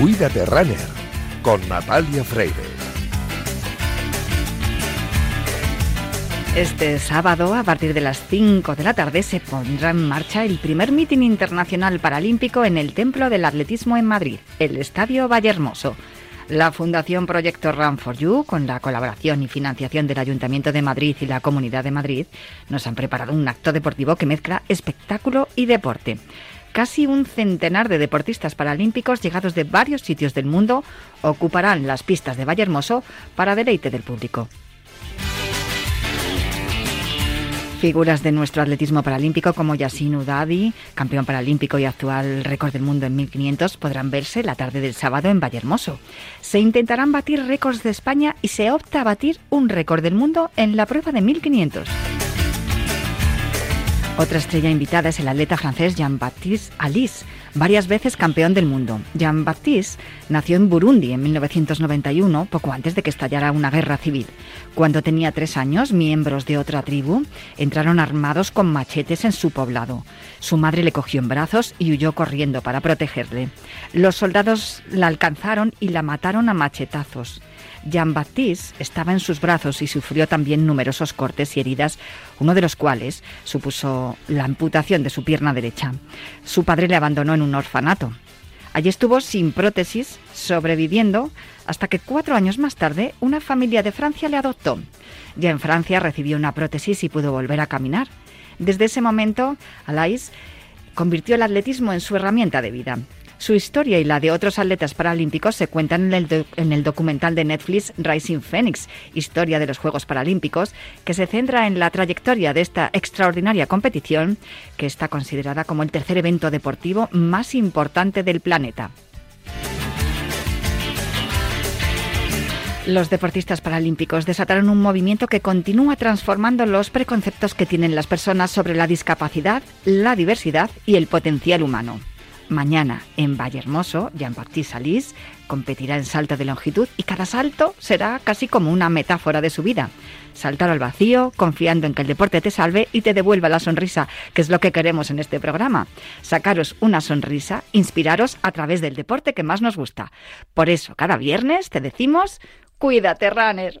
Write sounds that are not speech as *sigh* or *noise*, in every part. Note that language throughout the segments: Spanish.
Cuídate Runner con Natalia Freire. Este sábado, a partir de las 5 de la tarde, se pondrá en marcha el primer mitin internacional paralímpico en el Templo del Atletismo en Madrid, el Estadio Vallehermoso. La Fundación Proyecto Run for You, con la colaboración y financiación del Ayuntamiento de Madrid y la Comunidad de Madrid, nos han preparado un acto deportivo que mezcla espectáculo y deporte casi un centenar de deportistas paralímpicos llegados de varios sitios del mundo ocuparán las pistas de Vallehermoso para deleite del público. Figuras de nuestro atletismo paralímpico como Yasin Udadi, campeón paralímpico y actual récord del mundo en 1500, podrán verse la tarde del sábado en Vallehermoso. Se intentarán batir récords de España y se opta a batir un récord del mundo en la prueba de 1500. Otra estrella invitada es el atleta francés Jean-Baptiste Alice, varias veces campeón del mundo. Jean-Baptiste nació en Burundi en 1991, poco antes de que estallara una guerra civil. Cuando tenía tres años, miembros de otra tribu entraron armados con machetes en su poblado. Su madre le cogió en brazos y huyó corriendo para protegerle. Los soldados la alcanzaron y la mataron a machetazos. Jean-Baptiste estaba en sus brazos y sufrió también numerosos cortes y heridas, uno de los cuales supuso la amputación de su pierna derecha. Su padre le abandonó en un orfanato. Allí estuvo sin prótesis, sobreviviendo, hasta que cuatro años más tarde una familia de Francia le adoptó. Ya en Francia recibió una prótesis y pudo volver a caminar. Desde ese momento, Alais convirtió el atletismo en su herramienta de vida. Su historia y la de otros atletas paralímpicos se cuentan en el, documental de Netflix Rising Phoenix, Historia de los Juegos Paralímpicos, que se centra en la trayectoria de esta extraordinaria competición, que está considerada como el tercer evento deportivo más importante del planeta. Los deportistas paralímpicos desataron un movimiento que continúa transformando los preconceptos que tienen las personas sobre la discapacidad, la diversidad y el potencial humano. Mañana en Vallehermoso, Jean-Baptiste Salís competirá en salto de longitud y cada salto será casi como una metáfora de su vida. Saltar al vacío, confiando en que el deporte te salve y te devuelva la sonrisa, que es lo que queremos en este programa. Sacaros una sonrisa, inspiraros a través del deporte que más nos gusta. Por eso, cada viernes te decimos, cuídate, runner.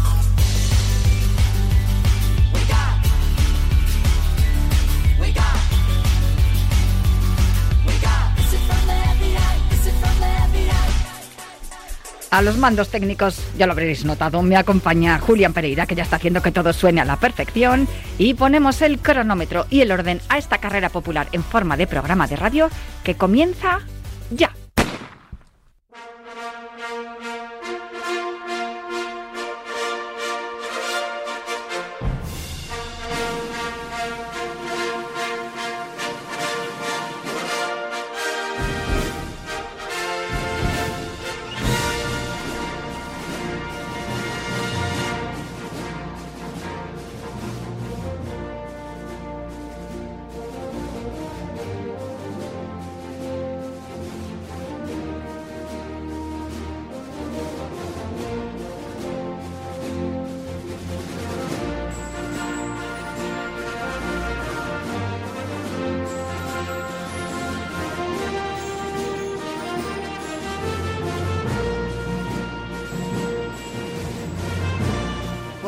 A los mandos técnicos, ya lo habréis notado, me acompaña Julián Pereira, que ya está haciendo que todo suene a la perfección. Y ponemos el cronómetro y el orden a esta carrera popular en forma de programa de radio que comienza ya.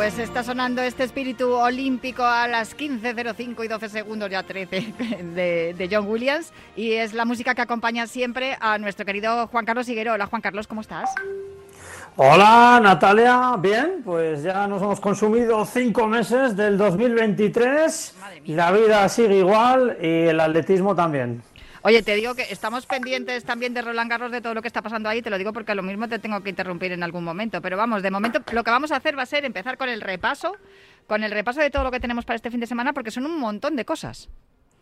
Pues está sonando este espíritu olímpico a las 15.05 y 12 segundos, ya 13, *laughs* de, de, John Williams. Y es la música que acompaña siempre a nuestro querido Juan Carlos Higuero. Hola Juan Carlos, ¿cómo estás? Hola Natalia, bien, pues ya nos hemos consumido cinco meses del 2023 y la vida sigue igual y el atletismo también. Oye, te digo que estamos pendientes también de Roland Garros, de todo lo que está pasando ahí, te lo digo porque a lo mismo te tengo que interrumpir en algún momento, pero vamos, de momento lo que vamos a hacer va a ser empezar con el repaso, con el repaso de todo lo que tenemos para este fin de semana, porque son un montón de cosas.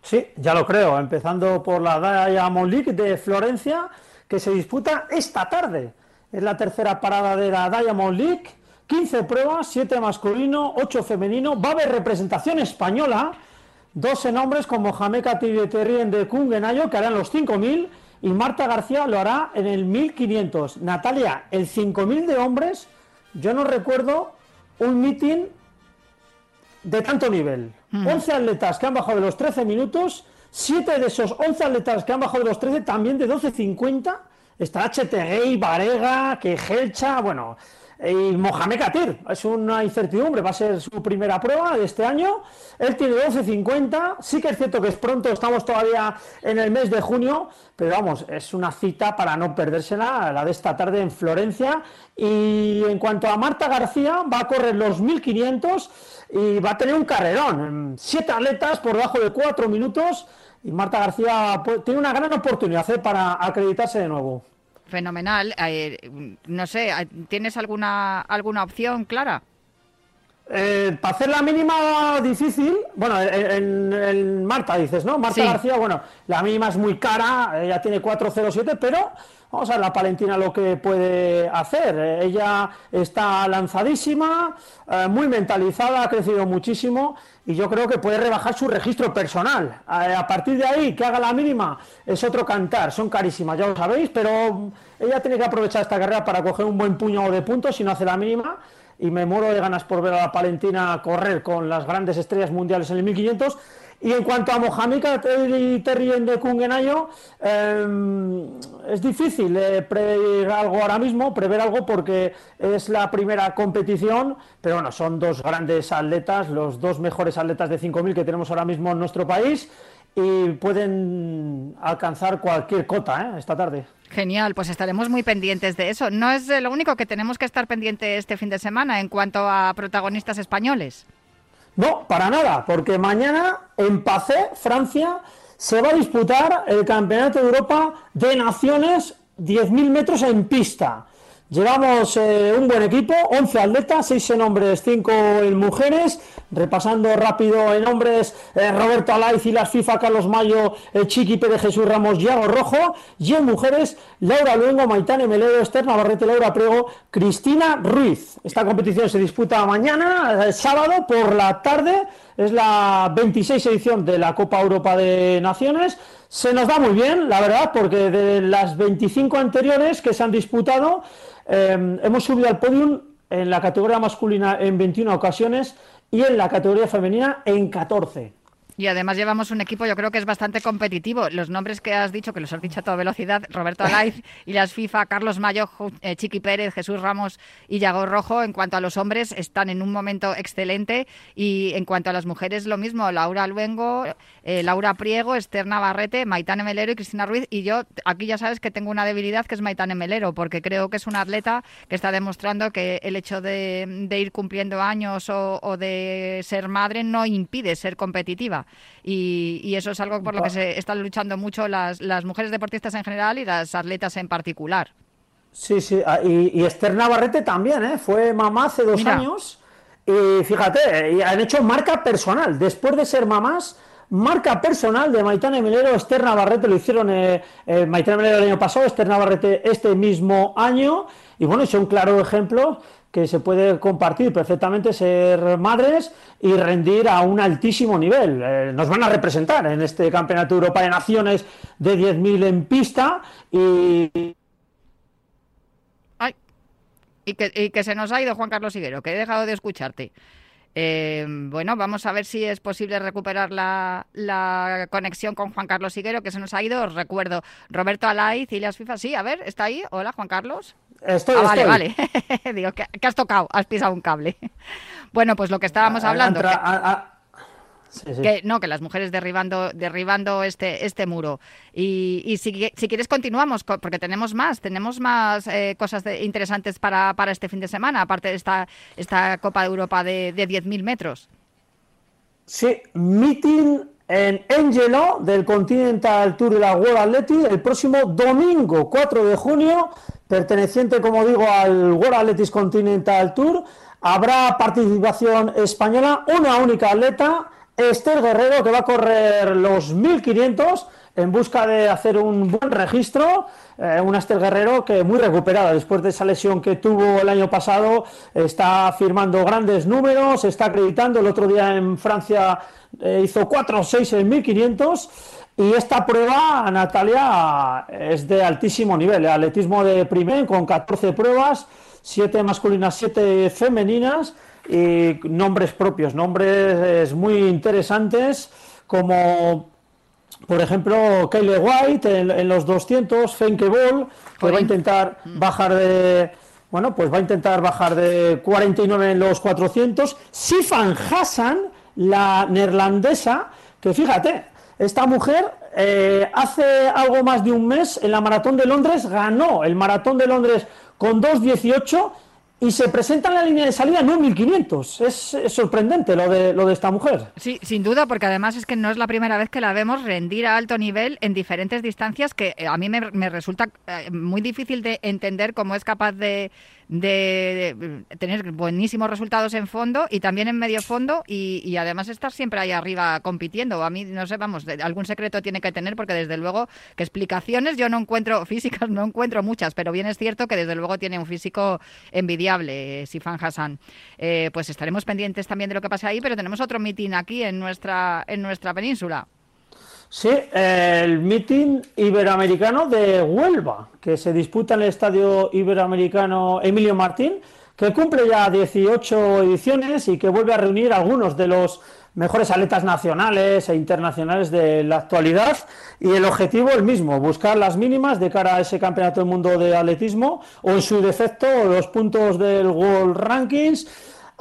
Sí, ya lo creo, empezando por la Diamond League de Florencia, que se disputa esta tarde. Es la tercera parada de la Diamond League, 15 pruebas, 7 masculino, 8 femenino, va a haber representación española 12 nombres con Mohamed Terrien de Kungenayo, que harán los 5.000, y Marta García lo hará en el 1.500. Natalia, el 5.000 de hombres, yo no recuerdo un meeting de tanto nivel. 11 atletas que han bajado de los 13 minutos, 7 de esos 11 atletas que han bajado de los 13 también de 12.50. Está HTG, Varega, Quejelcha, bueno, y Mohamed Katir, es una incertidumbre, va a ser su primera prueba de este año. Él tiene 12.50, sí que es cierto que es pronto, estamos todavía en el mes de junio, pero vamos, es una cita para no perdérsela, la de esta tarde en Florencia. Y en cuanto a Marta García, va a correr los 1.500 y va a tener un carrerón, siete atletas por debajo de cuatro minutos. Y Marta García pues, tiene una gran oportunidad ¿eh? para acreditarse de nuevo. Fenomenal. Eh, no sé, ¿tienes alguna, alguna opción clara? Eh, para hacer la mínima difícil, bueno, en, Marta dices, ¿no? Marta García, bueno, la mínima es muy cara, ella tiene 407, pero vamos a ver la Palentina lo que puede hacer. Ella está lanzadísima, eh, muy mentalizada, ha crecido muchísimo y yo creo que puede rebajar su registro personal. A, partir de ahí, que haga la mínima, es otro cantar, son carísimas, ya lo sabéis, pero ella tiene que aprovechar esta carrera para coger un buen puño de puntos si no hace la mínima. Y me muero de ganas por ver a la Palentina correr con las grandes estrellas mundiales en el 1500 y en cuanto a Mohamed y Terry de Kungenayo, em, es difícil eh, prever algo ahora mismo, prever algo porque es la primera competición, pero bueno, son dos grandes atletas, los dos mejores atletas de 5.000 que tenemos ahora mismo en nuestro país y pueden alcanzar cualquier cota ¿eh? esta tarde. Genial, pues estaremos muy pendientes de eso. No es lo único que tenemos que estar pendiente este fin de semana en cuanto a protagonistas españoles. No, para nada, porque mañana en Pacé, Francia, se va a disputar el Campeonato de Europa de Naciones 10.000 metros en pista. Llevamos eh, un buen equipo, 11 atletas, 6 en hombres, 5 en mujeres. Repasando rápido en hombres, eh, Roberto Alaiz y las FIFA, Carlos Mayo, eh, Chiqui Pérez, Jesús Ramos, Yago Rojo. Y en mujeres, Laura Luengo, Maitane Melero, Esther Navarrete, Laura Priego, Cristina Ruiz. Esta competición se disputa mañana, sábado, por la tarde. Es la 26 edición de la Copa Europa de Naciones. Se nos da muy bien, la verdad, porque de las 25 anteriores que se han disputado, Em, hemos subido al podium en la categoría masculina en 21 ocasiones y en la categoría femenina en 14. Y además llevamos un equipo, yo creo que es bastante competitivo. Los nombres que has dicho, que los has dicho a toda velocidad, Roberto Alaiz *laughs* y las FIFA, Carlos Mayo, eh, Chiqui Pérez, Jesús Ramos y Yago Rojo, en cuanto a los hombres, están en un momento excelente. Y en cuanto a las mujeres, lo mismo, Laura Luengo, eh, Laura Priego, Esther Navarrete, Maitane Melero y Cristina Ruiz. Y yo aquí ya sabes que tengo una debilidad que es Maitane Melero, porque creo que es una atleta que está demostrando que el hecho de, ir cumpliendo años o de ser madre no impide ser competitiva y, eso es algo por lo que se están luchando mucho las, las mujeres deportistas en general y las atletas en particular. Sí, sí, ah, y, Esther Navarrete también, ¿eh? fue mamá hace dos años y fíjate, y han hecho marca personal, después de ser mamás, marca personal de Maitane Melero, Esther Navarrete, lo hicieron eh, eh, Maitane Melero el año pasado, Esther Navarrete este mismo año, y bueno, es un claro ejemplo que se puede compartir perfectamente ser madres y rendir a un altísimo nivel. Eh, nos van a representar en este Campeonato Europa de Naciones de 10.000 en pista y... Ay, y que, se nos ha ido Juan Carlos Higuero, que he dejado de escucharte. Eh, bueno, vamos a ver si es posible recuperar la, la, conexión con Juan Carlos Higuero, que se nos ha ido. Os recuerdo, Roberto Alaiz, las FIFA. Sí, a ver, ¿está ahí? Hola, Juan Carlos. Estoy, ah, vale, vale. *laughs* Digo, que, has tocado, has pisado un cable. *laughs* Bueno, pues lo que estábamos hablando. Que, no, que las mujeres derribando, derribando este, este muro. Y, si, quieres continuamos, porque tenemos más, tenemos más eh, cosas interesantes para, para este fin de semana, aparte de esta, esta Copa de Europa de, de 10.000 metros. Sí, meeting en Angelo del Continental Tour de la World Athletics el próximo domingo 4 de junio, perteneciente, como digo, al World Athletics Continental Tour. Habrá participación española, una única atleta Esther Guerrero, que va a correr los 1500 en busca de hacer un buen registro. Eh, una Esther Guerrero que muy recuperada después de esa lesión que tuvo el año pasado, está firmando grandes números, está acreditando. El otro día en Francia eh, hizo 4 o 6 en 1500. Y esta prueba, Natalia, es de altísimo nivel. El atletismo de primer con 14 pruebas, 7 masculinas, 7 femeninas y nombres propios, nombres muy interesantes como por ejemplo Kyle White en, los 200, Fenke Ball, que va a intentar mm. bajar de bueno, pues va a intentar bajar de 49 en los 400. Sifan Hassan, la neerlandesa, que fíjate, esta mujer eh, hace algo más de un mes en la maratón de Londres ganó el maratón de Londres con 2.18 y se presenta en la línea de salida no en 1500. Es, sorprendente lo de, lo de esta mujer. Sí, sin duda, porque además es que no es la primera vez que la vemos rendir a alto nivel en diferentes distancias que eh, a mí me, me resulta eh, muy difícil de entender cómo es capaz de de, tener buenísimos resultados en fondo y también en medio fondo y, además estar siempre ahí arriba compitiendo. A mí, no sé, vamos, algún secreto tiene que tener porque desde luego que explicaciones yo no encuentro, *laughs* físicas no encuentro muchas, pero bien es cierto que desde luego tiene un físico envidiable, Sifan Hassan. Eh, pues estaremos pendientes también de lo que pasa ahí, pero tenemos otro mitin aquí en nuestra, en nuestra península. Sí, el meeting iberoamericano de Huelva, que se disputa en el Estadio Iberoamericano Emilio Martín, que cumple ya 18 ediciones y que vuelve a reunir a algunos de los mejores atletas nacionales e internacionales de la actualidad. Y el objetivo el mismo, buscar las mínimas de cara a ese campeonato del mundo de atletismo o en su defecto los puntos del World Rankings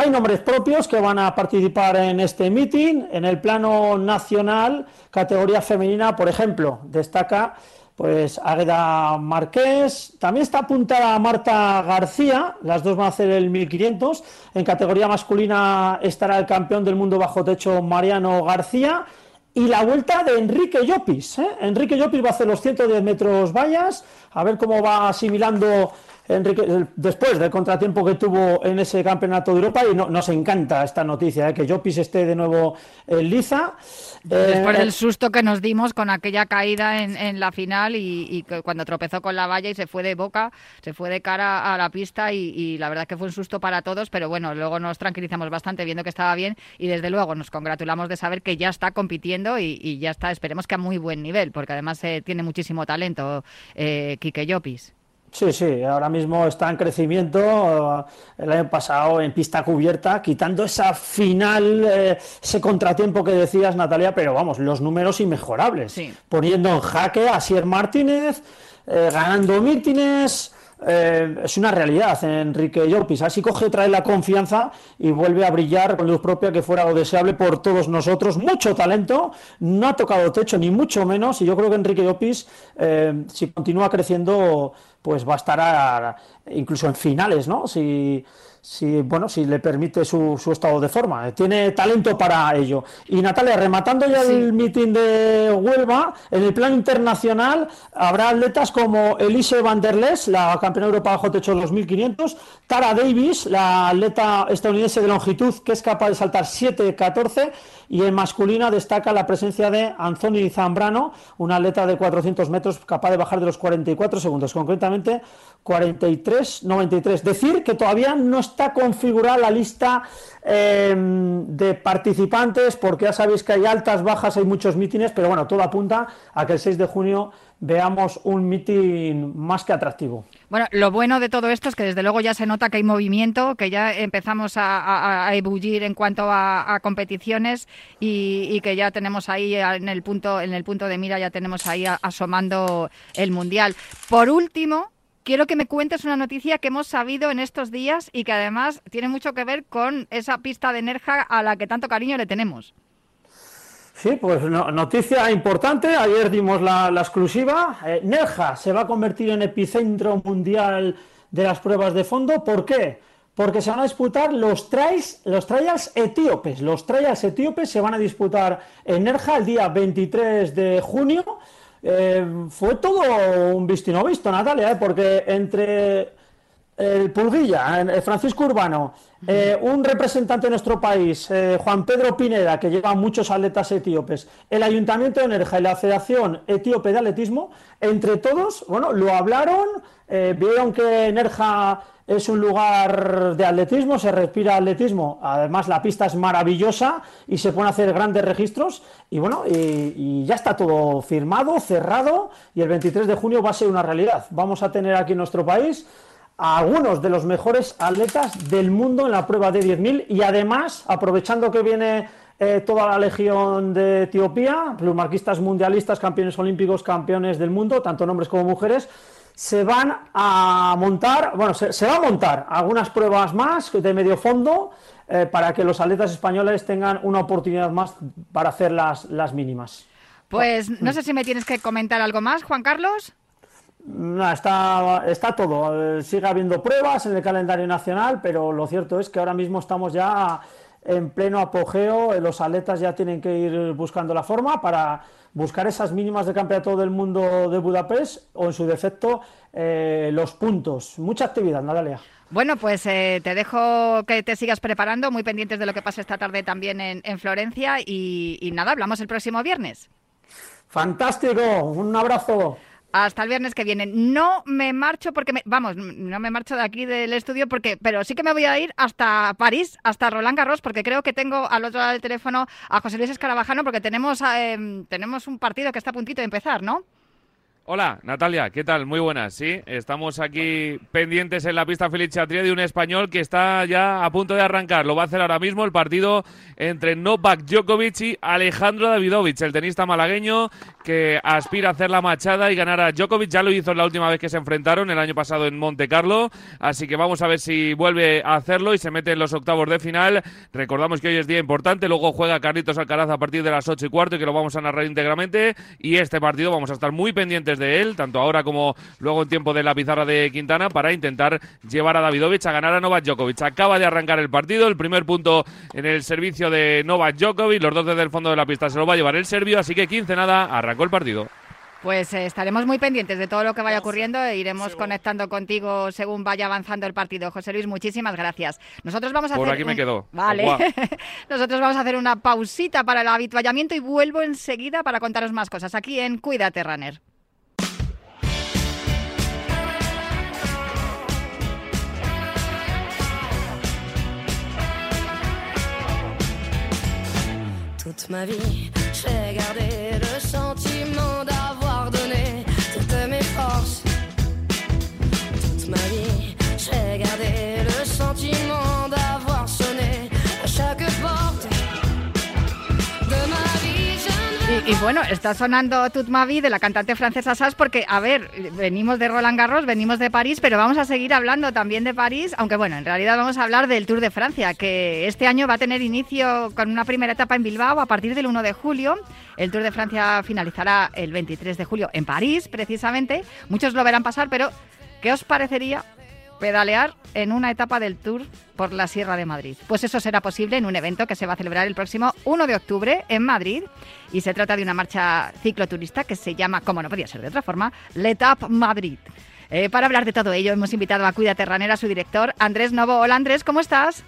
hay nombres propios que van a participar en este meeting. En el plano nacional, categoría femenina, por ejemplo, destaca pues Águeda Marqués, también está apuntada Marta García, las dos van a hacer el 1500. En categoría masculina estará el campeón del mundo bajo techo Mariano García. Y la vuelta de Enrique Llopis. ¿eh? Enrique Llopis va a hacer los 110 metros vallas, a ver cómo va asimilando Enrique, después del contratiempo que tuvo en ese campeonato de Europa, y nos encanta esta noticia, ¿eh? que Jopis esté de nuevo en liza. Después del eh, susto que nos dimos con aquella caída en, la final y, cuando tropezó con la valla y se fue de boca, se fue de cara a la pista y, la verdad que fue un susto para todos, pero bueno, luego nos tranquilizamos bastante viendo que estaba bien y desde luego nos congratulamos de saber que ya está compitiendo y, ya está, esperemos que a muy buen nivel, porque además eh, tiene muchísimo talento eh, Quique Llopis. Sí, sí, ahora mismo está en crecimiento. Eh, el año pasado en pista cubierta, quitando esa final, eh, ese contratiempo que decías, Natalia, pero vamos, los números inmejorables. Poniendo en jaque a Sier Martínez, eh, ganando mítines. es una realidad, Enrique Llopis. Así coge otra vez la confianza y vuelve a brillar con luz propia, que fuera lo deseable por todos nosotros. Mucho talento, no ha tocado techo, ni mucho menos. Y yo creo que Enrique Llopis, si continúa creciendo, pues va a estar incluso en finales, ¿no? Si, si, bueno, si le permite su, su, estado de forma. Tiene talento para ello. Y Natalia, rematando ya el meeting de Huelva, en el plan internacional habrá atletas como Elise van der Les, la campeona de Europa bajo techo 2500, Tara Davis, la atleta estadounidense de longitud que es capaz de saltar 7-14, y en masculina destaca la presencia de Anthony Zambrano, un atleta de 400 metros capaz de bajar de los 44 segundos, concretamente 43-93. Decir que todavía no está configurada la lista em, de participantes, porque ya sabéis que hay altas, bajas, hay muchos mítines, pero bueno, todo apunta a que el 6 de junio veamos un mitin más que atractivo. Bueno, lo bueno de todo esto es que desde luego ya se nota que hay movimiento, que ya empezamos a, ebullir en cuanto a, competiciones y, que ya tenemos ahí en el punto en el punto de mira ya tenemos ahí asomando el mundial. Por último, quiero que me cuentes una noticia que hemos sabido en estos días y que además tiene mucho que ver con esa pista de Nerja a la que tanto cariño le tenemos. Sí, pues noticia importante. Ayer dimos la, exclusiva. Eh, Nerja se va a convertir en epicentro mundial de las pruebas de fondo. ¿Por qué? Porque se van a disputar los trials, los trials etíopes. Los trials etíopes se van a disputar en Nerja el día 23 de junio. Eh, fue todo un visto y no visto, Natalia, ¿eh? porque entre el Pulguilla, el Francisco Urbano, eh, un representante de nuestro país, Juan Pedro Pineda, que lleva muchos atletas etíopes, el Ayuntamiento de Nerja y la Federación Etíope de Atletismo, entre todos, bueno, lo hablaron, vieron que Nerja es un lugar de atletismo, se respira atletismo, además la pista es maravillosa y se pueden hacer grandes registros. Y bueno, y, ya está todo firmado, cerrado y el 23 de junio va a ser una realidad. Vamos a tener aquí en nuestro país a algunos de los mejores atletas del mundo en la prueba de 10.000 y además, aprovechando que viene eh, toda la legión de Etiopía, plumarquistas mundialistas, campeones olímpicos, campeones del mundo, tanto hombres como mujeres, se van a montar, bueno, se, va a montar algunas pruebas más de medio fondo eh, para que los atletas españoles tengan una oportunidad más para hacer las, las mínimas. Pues no sé si me tienes que comentar algo más, Juan Carlos. No, está, está todo. Eh, sigue habiendo pruebas en el calendario nacional, pero lo cierto es que ahora mismo estamos ya en pleno apogeo. Los atletas ya tienen que ir buscando la forma para buscar esas mínimas de campeonato del mundo de Budapest o en su defecto eh, los puntos. Mucha actividad, Natalia. Bueno, pues eh, te dejo que te sigas preparando, muy pendientes de lo que pase esta tarde también en, Florencia y, y nada, hablamos el próximo viernes. Fantástico, un abrazo. Hasta el viernes que viene. No me marcho porque, me, vamos, no me marcho de aquí del estudio porque, pero sí que me voy a ir hasta París, hasta Roland Garros, porque creo que tengo al otro lado del teléfono a José Luis Escarabajano porque tenemos, eh, tenemos un partido que está a puntito de empezar, ¿no? Hola, Natalia, ¿qué tal? Muy buenas, sí. Estamos aquí pendientes en la pista Félix Chatria de un español que está ya a punto de arrancar. Lo va a hacer ahora mismo el partido entre Novak Djokovic y Alejandro Davidovich, el tenista malagueño que aspira a hacer la machada y ganar a Djokovic. Ya lo hizo la última vez que se enfrentaron, el año pasado en Monte Carlo. Así que vamos a ver si vuelve a hacerlo y se mete en los octavos de final. Recordamos que hoy es día importante. Luego juega Carlitos Alcaraz a partir de las ocho y cuarto y que lo vamos a narrar íntegramente. Y este partido vamos a estar muy pendientes de él, tanto ahora como luego en tiempo de la pizarra de Quintana, para intentar llevar a Davidovich a ganar a Novak Djokovic. Acaba de arrancar el partido, el primer punto en el servicio de Novak Djokovic, los dos desde el fondo de la pista se lo va a llevar el serbio, así que 15 nada, arrancó el partido. Pues eh, estaremos muy pendientes de todo lo que vaya ocurriendo e iremos conectando contigo según vaya avanzando el partido. José Luis, muchísimas gracias. Nosotros vamos a Por hacer aquí me quedo. Vale. *laughs* Nosotros vamos a hacer una pausita para el habituallamiento y vuelvo enseguida para contaros más cosas aquí en Cuídate Runner. Toute ma vie, j'ai gardé le sentiment d'avoir donné toutes mes forces. Toute ma vie, j'ai gardé le sentiment Y, bueno, está sonando Toute ma vie de la cantante francesa Sass porque, a ver, venimos de Roland Garros, venimos de París, pero vamos a seguir hablando también de París, aunque bueno, en realidad vamos a hablar del Tour de Francia, que este año va a tener inicio con una primera etapa en Bilbao a partir del 1 de julio. El Tour de Francia finalizará el 23 de julio en París, precisamente. Muchos lo verán pasar, pero ¿qué os parecería pedalear en una etapa del Tour por la Sierra de Madrid. Pues eso será posible en un evento que se va a celebrar el próximo 1 de octubre en Madrid y se trata de una marcha cicloturista que se llama, como no podía ser de otra forma, Let Up Madrid. Eh, para hablar de todo ello hemos invitado a Cuida Terranera, su director, Andrés Novo. Hola Andrés, ¿cómo estás?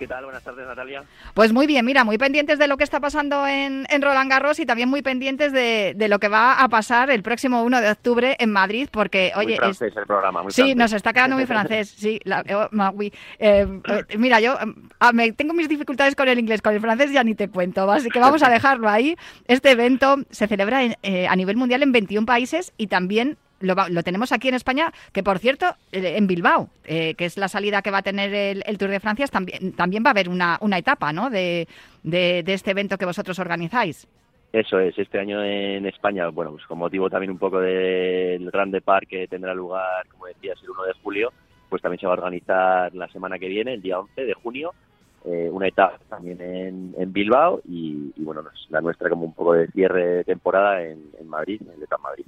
¿Qué tal? Buenas tardes, Natalia. Pues muy bien, mira, muy pendientes de lo que está pasando en, Roland Garros y también muy pendientes de, lo que va a pasar el próximo 1 de octubre en Madrid, porque, oye... Muy francés el programa, muy Sí, nos está quedando muy francés, *laughs* sí. Oh, eh, eh, mira, yo ah, me, tengo mis dificultades con el inglés, con el francés ya ni te cuento, así que vamos a *laughs* dejarlo ahí. Este evento se celebra eh, a nivel mundial en 21 países y también lo, tenemos aquí en España, que por cierto, eh, en Bilbao, eh, que es la salida que va a tener el, Tour de Francia, también, también va a haber una, una etapa ¿no? de, de, este evento que vosotros organizáis. Eso es, este año en España, bueno, pues con motivo también un poco del Grande Park que tendrá lugar, como decías, el 1 de julio, pues también se va a organizar la semana que viene, el día 11 de junio, eh, una etapa también en, Bilbao y, bueno, la nuestra como un poco de cierre de temporada en, Madrid, en el Etapa Madrid.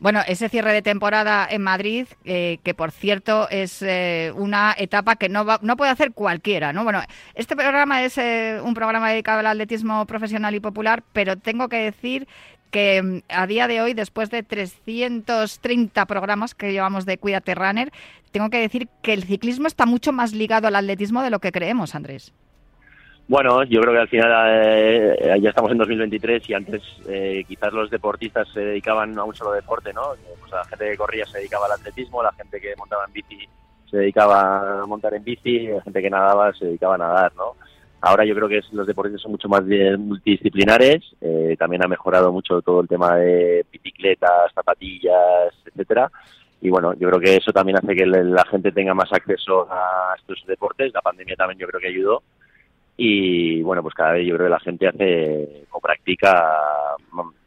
Bueno, ese cierre de temporada en Madrid, eh, que por cierto es eh, una etapa que no, no puede hacer cualquiera, ¿no? Bueno, este programa es un programa dedicado al atletismo profesional y popular, pero tengo que decir que mm, a día de hoy, después de 330 programas que llevamos de Cuídate Runner, tengo que decir que el ciclismo está mucho más ligado al atletismo de lo que creemos, Andrés. Bueno, yo creo que al final eh, ya estamos en 2023 y antes eh, quizás los deportistas se dedicaban a un solo deporte, ¿no? Pues la gente que corría se dedicaba al atletismo, la gente que montaba en bici se dedicaba a montar en bici, la gente que nadaba se dedicaba a nadar, ¿no? Ahora yo creo que los deportes son mucho más multidisciplinares, eh, también ha mejorado mucho todo el tema de bicicletas, zapatillas, etcétera. Y bueno, yo creo que eso también hace que la gente tenga más acceso a estos deportes. La pandemia también yo creo que ayudó. Y bueno, pues cada vez yo creo que la gente hace o practica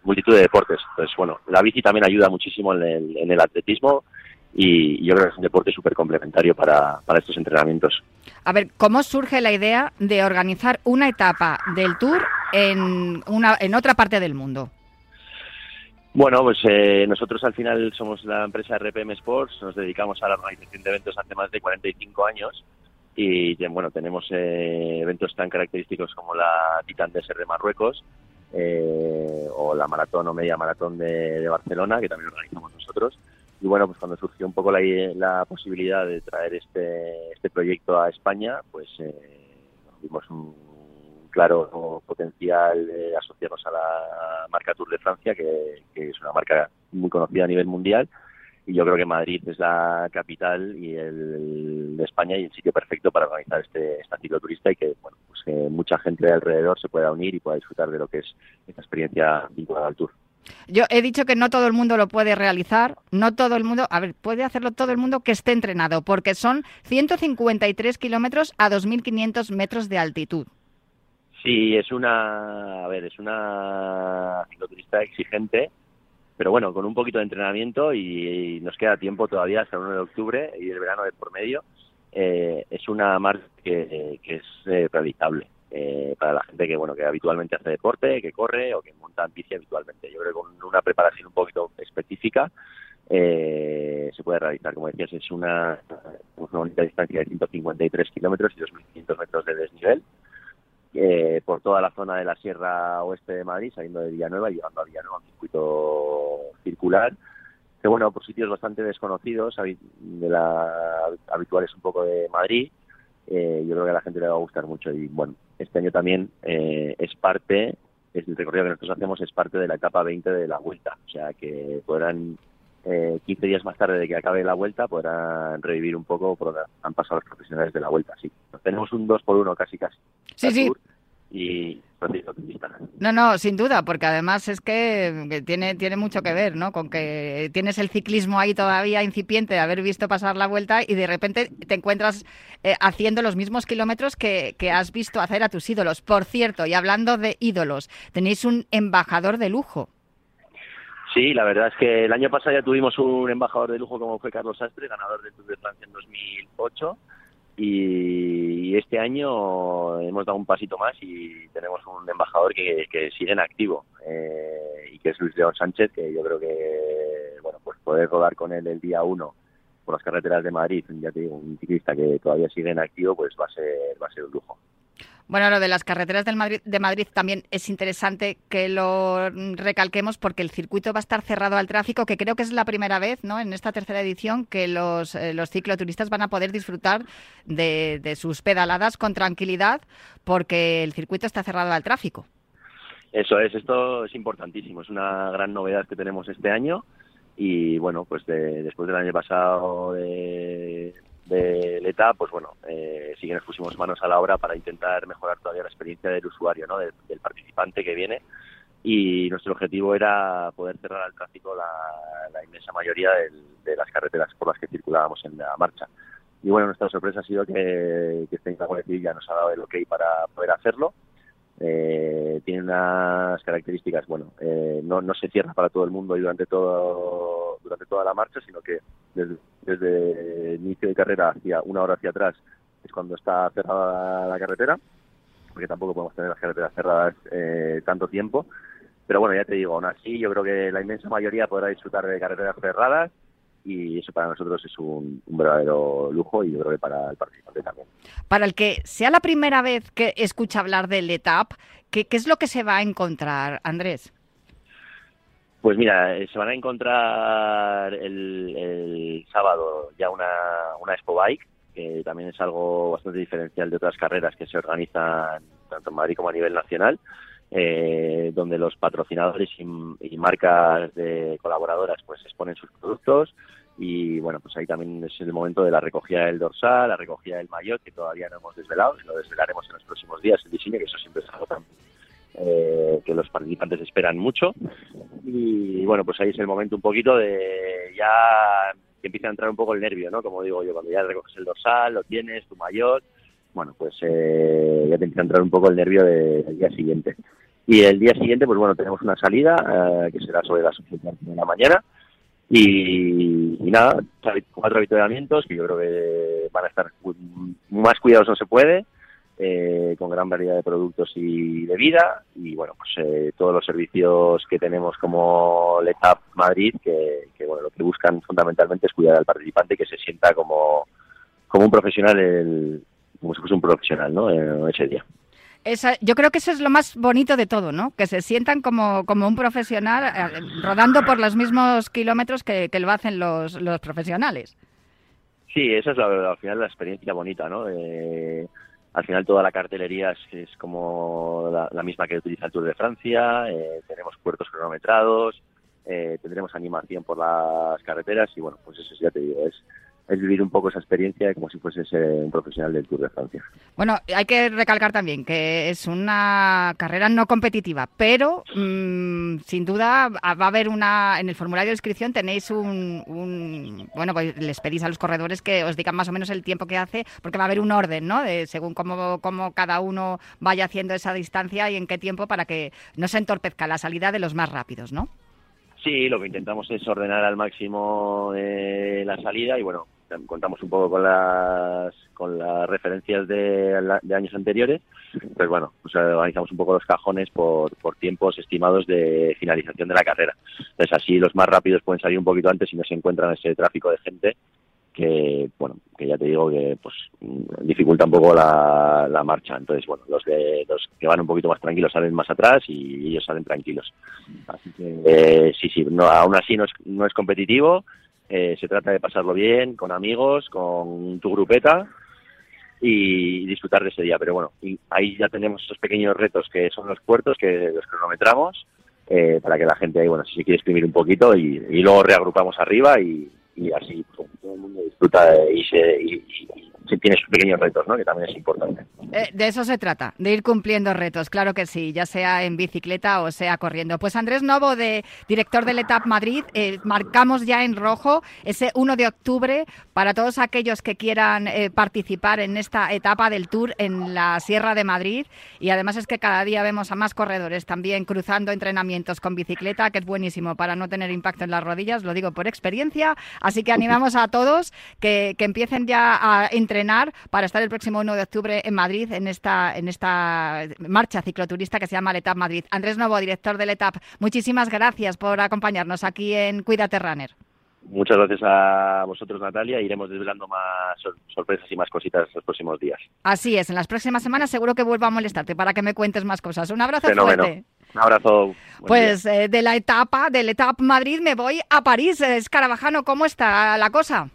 multitud de deportes. Entonces, bueno, la bici también ayuda muchísimo en el, en el atletismo y yo creo que es un deporte súper complementario para, para estos entrenamientos. A ver, ¿cómo surge la idea de organizar una etapa del Tour en, una, en otra parte del mundo? Bueno, pues eh, nosotros al final somos la empresa RPM Sports, nos dedicamos a la organización de eventos hace más de 45 años y bueno, tenemos eh, eventos tan característicos como la Titan Desert de Marruecos eh, o la maratón o media maratón de, Barcelona, que también organizamos nosotros. Y bueno, pues cuando surgió un poco la, la posibilidad de traer este, este proyecto a España, pues eh, vimos un claro potencial de asociarnos a la marca Tour de Francia, que, es una marca muy conocida a nivel mundial. Y yo creo que Madrid es la capital y el, de España y el sitio perfecto para organizar este, este cicloturista y que, bueno, pues que mucha gente de alrededor se pueda unir y pueda disfrutar de lo que es esta experiencia vinculada al Tour. Yo he dicho que no todo el mundo lo puede realizar, no todo el mundo, a ver, puede hacerlo todo el mundo que esté entrenado, porque son 153 kilómetros a 2.500 metros de altitud. Sí, es una, a ver, es una cicloturista exigente, pero bueno, con un poquito de entrenamiento y, nos queda tiempo todavía hasta el 1 de octubre y el verano de por medio. Eh, es una marca que, es eh, realizable. Eh, para la gente que bueno que habitualmente hace deporte, que corre o que monta en bici habitualmente. Yo creo que con una preparación un poquito específica eh, se puede realizar. Como decías, es una, una bonita distancia de 153 kilómetros y 2.500 metros de desnivel eh, por toda la zona de la Sierra Oeste de Madrid, saliendo de Villanueva y llegando a Villanueva, un circuito circular que bueno, por sitios bastante desconocidos, de la habituales un poco de Madrid, eh, yo creo que a la gente le va a gustar mucho. Y bueno, este año también eh, es parte, es el recorrido que nosotros hacemos es parte de la etapa 20 de la vuelta. O sea que podrán, eh, 15 días más tarde de que acabe la vuelta, podrán revivir un poco por han pasado los profesionales de la vuelta. Sí, tenemos un 2 por 1 casi casi. Sí, sí y no, no, sin duda, porque además es que, tiene, tiene mucho que ver, ¿no? Con que tienes el ciclismo ahí todavía incipiente de haber visto pasar la vuelta y de repente te encuentras eh, haciendo los mismos kilómetros que, que has visto hacer a tus ídolos. Por cierto, y hablando de ídolos, tenéis un embajador de lujo. Sí, la verdad es que el año pasado ya tuvimos un embajador de lujo como fue Carlos Sastre, ganador del Tour de Francia en 2008 y este año hemos dado un pasito más y tenemos un embajador que, sigue en activo eh, y que es Luis León Sánchez que yo creo que bueno pues poder rodar con él el día uno por las carreteras de Madrid ya te digo un ciclista que todavía sigue en activo pues va a ser va a ser un lujo bueno, lo de las carreteras del Madrid, de Madrid también es interesante que lo recalquemos porque el circuito va a estar cerrado al tráfico, que creo que es la primera vez ¿no? en esta tercera edición que los, eh, los cicloturistas van a poder disfrutar de, de sus pedaladas con tranquilidad porque el circuito está cerrado al tráfico. Eso es, esto es importantísimo, es una gran novedad que tenemos este año y bueno, pues después del año pasado de, de Leta, pues bueno, eh, sí que nos pusimos manos a la obra para intentar mejorar todavía la experiencia del usuario, ¿no? del, participante que viene. Y nuestro objetivo era poder cerrar al tráfico la, inmensa mayoría de las carreteras por las que circulábamos en la marcha. Y bueno, nuestra sorpresa ha sido que, que este ya nos ha dado el ok para poder hacerlo. eh, tiene unas características, bueno, eh, no, no se cierra para todo el mundo y durante todo durante toda la marcha, sino que desde, desde inicio de carrera hacia una hora hacia atrás es cuando está cerrada la carretera, porque tampoco podemos tener las carreteras cerradas eh, tanto tiempo. Pero bueno, ya te digo, aún así yo creo que la inmensa mayoría podrá disfrutar de carreteras cerradas y eso para nosotros es un, verdadero lujo y yo creo que para el participante también. Para el que sea la primera vez que escucha hablar del ETAP, ¿qué, qué es lo que se va a encontrar, Andrés? Pues mira, eh, se van a encontrar el, sábado ya una, una Expo Bike, que también es algo bastante diferencial de otras carreras que se organizan tanto en Madrid como a nivel nacional. Eh, donde los patrocinadores y, y, marcas de colaboradoras pues exponen sus productos y bueno pues ahí también es el momento de la recogida del dorsal, la recogida del maillot que todavía no hemos desvelado, lo desvelaremos en los próximos días el diseño que eso siempre es algo también eh, que los participantes esperan mucho y bueno pues ahí es el momento un poquito de ya que empieza a entrar un poco el nervio, ¿no? Como digo yo, cuando ya recoges el dorsal, lo tienes, tu maillot, bueno, pues eh, ya te empieza a entrar un poco el nervio de, del día siguiente. Y el día siguiente, pues bueno, tenemos una salida eh, que será sobre las 8 de la mañana. Y, y, nada, cuatro avituallamientos que yo creo que van a estar más cuidados no se puede, eh, con gran variedad de productos y de vida. Y bueno, pues eh, todos los servicios que tenemos como LETAP Madrid, que, que, bueno, lo que buscan fundamentalmente es cuidar al participante que se sienta como, como un profesional el, como si fuese un profesional, ¿no? En ese día. Esa, yo creo que eso es lo más bonito de todo, ¿no? Que se sientan como, como un profesional eh, rodando por los mismos kilómetros que, que lo hacen los, los profesionales. Sí, esa es la, al final la experiencia bonita, ¿no? Eh, al final toda la cartelería es, como la, la, misma que utiliza el Tour de Francia, eh, tenemos puertos cronometrados, eh, tendremos animación por las carreteras y bueno, pues eso ya te digo, es es vivir un poco esa experiencia como si fuese un profesional del Tour de Francia. Bueno, hay que recalcar también que es una carrera no competitiva, pero mmm, sin duda va a haber una en el formulario de inscripción tenéis un, un, bueno, pues les pedís a los corredores que os digan más o menos el tiempo que hace, porque va a haber un orden, ¿no? De, según cómo, cómo cada uno vaya haciendo esa distancia y en qué tiempo para que no se entorpezca la salida de los más rápidos, ¿no? Sí, lo que intentamos es ordenar al máximo eh, la salida y bueno, contamos un poco con las con las referencias de, de años anteriores pues bueno pues organizamos un poco los cajones por, por tiempos estimados de finalización de la carrera. Entonces así los más rápidos pueden salir un poquito antes y no se encuentran ese tráfico de gente que bueno que ya te digo que pues dificulta un poco la, la marcha. Entonces bueno los de los que van un poquito más tranquilos salen más atrás y ellos salen tranquilos. Así que eh, sí sí no aún así no es no es competitivo eh, se trata de pasarlo bien, con amigos, con tu grupeta y disfrutar de ese día. Pero bueno, y ahí ya tenemos esos pequeños retos que son los puertos, que los cronometramos, eh, para que la gente ahí, bueno, si se quiere exprimir un poquito y, luego reagrupamos arriba y, así pues, todo el mundo disfruta y, se, y tiene sus pequeños retos, ¿no? que también es importante. Eh, de eso se trata, de ir cumpliendo retos, claro que sí, ya sea en bicicleta o sea corriendo. Pues Andrés Novo, de director del ETAP Madrid, eh, marcamos ya en rojo ese 1 de octubre para todos aquellos que quieran eh, participar en esta etapa del Tour en la Sierra de Madrid. Y además es que cada día vemos a más corredores también cruzando entrenamientos con bicicleta, que es buenísimo para no tener impacto en las rodillas, lo digo por experiencia. Así que animamos a todos que, que empiecen ya a entrenar para estar el próximo 1 de octubre en Madrid en esta, en esta marcha cicloturista que se llama Letap Madrid. Andrés Novo, director del Letap, muchísimas gracias por acompañarnos aquí en Cuídate Runner. Muchas gracias a vosotros, Natalia. Iremos desvelando más sor sorpresas y más cositas los próximos días. Así es, en las próximas semanas seguro que vuelvo a molestarte para que me cuentes más cosas. Un abrazo Fenómeno. fuerte. Un abrazo. Pues eh, de la etapa, del Etap Madrid, me voy a París. Escarabajano, ¿cómo está la cosa?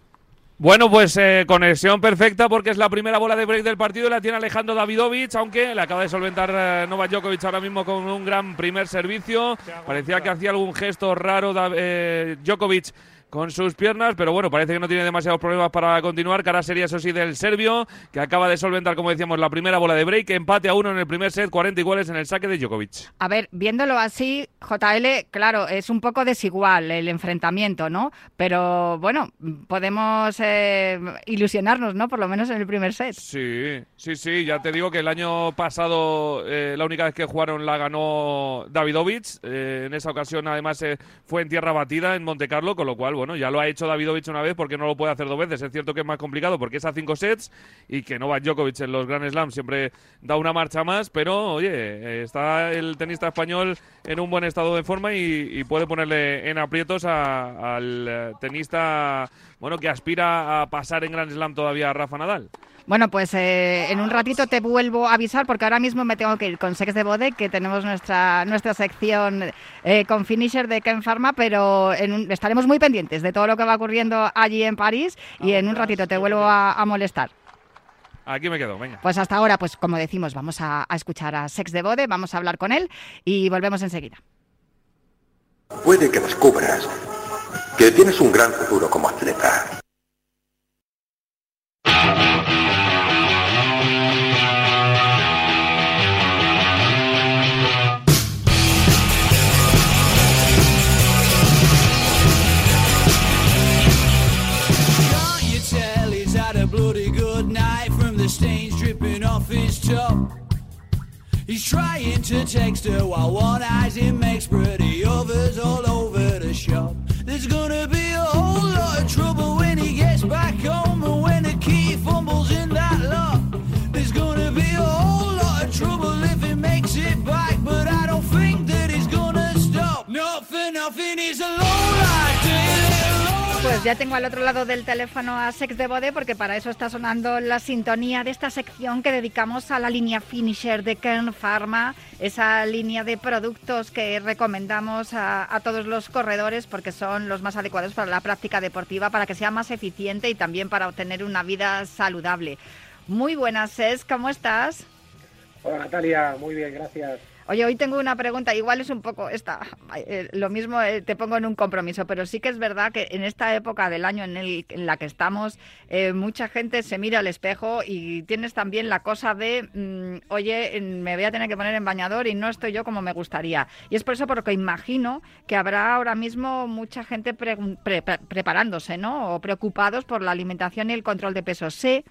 Bueno, pues eh, conexión perfecta porque es la primera bola de break del partido y la tiene Alejandro Davidovich, aunque le acaba de solventar eh, Novak Djokovic ahora mismo con un gran primer servicio. Parecía que hacía algún gesto raro eh, Djokovic con sus piernas, pero bueno, parece que no tiene demasiados problemas para continuar. Cara sería, eso sí, del serbio, que acaba de solventar, como decíamos, la primera bola de break, empate a uno en el primer set, 40 iguales en el saque de Djokovic. A ver, viéndolo así, JL, claro, es un poco desigual el enfrentamiento, ¿no? Pero bueno, podemos eh, ilusionarnos, ¿no? Por lo menos en el primer set. Sí, sí, sí, ya te digo que el año pasado eh, la única vez que jugaron la ganó Davidovich, eh, en esa ocasión además fue en tierra batida en Monte Carlo, con lo cual, bueno, ya lo ha hecho Davidovich una vez porque no lo puede hacer dos veces. Es cierto que es más complicado porque es a cinco sets y que Novak Djokovic en los Grand Slams siempre da una marcha más, pero oye, está el tenista español en un buen estado de forma y, puede ponerle en aprietos al tenista bueno que aspira a pasar en Grand Slam todavía a Rafa Nadal. Bueno, pues eh, en un ratito te vuelvo a avisar porque ahora mismo me tengo que ir con Sex de Bode, que tenemos nuestra nuestra sección eh, con finisher de Ken Pharma, pero estaremos muy pendientes de todo lo que va ocurriendo allí en París y en un ratito te vuelvo a, molestar. Aquí me quedo, venga. Pues hasta ahora, pues como decimos, vamos a, a escuchar a Sex de Bode, vamos a hablar con él y volvemos enseguida. Puede que descubras que tienes un gran futuro como atleta. He's trying to text her while one eyes him makes pretty others all over the shop. There's gonna be a whole lot of trouble when he gets back home and when the key fumbles in that lock. There's gonna be a whole lot of trouble if he makes it back, but I don't think that he's gonna stop. Not for nothing, he's a low life Pues ya tengo al otro lado del teléfono a Sex de Bode porque para eso está sonando la sintonía de esta sección que dedicamos a la línea Finisher de Kern Pharma, esa línea de productos que recomendamos a, todos los corredores porque son los más adecuados para la práctica deportiva, para que sea más eficiente y también para obtener una vida saludable. Muy buenas, Sex, ¿cómo estás? Hola Natalia, muy bien, gracias. Oye, hoy tengo una pregunta, igual es un poco esta, eh, lo mismo eh, te pongo en un compromiso, pero sí que es verdad que en esta época del año en, el, en la que estamos, eh, mucha gente se mira al espejo y tienes también la cosa de, mm, oye, me voy a tener que poner en bañador y no estoy yo como me gustaría. Y es por eso porque imagino que habrá ahora mismo mucha gente preparándose, ¿no? O preocupados por la alimentación y el control de peso. Sé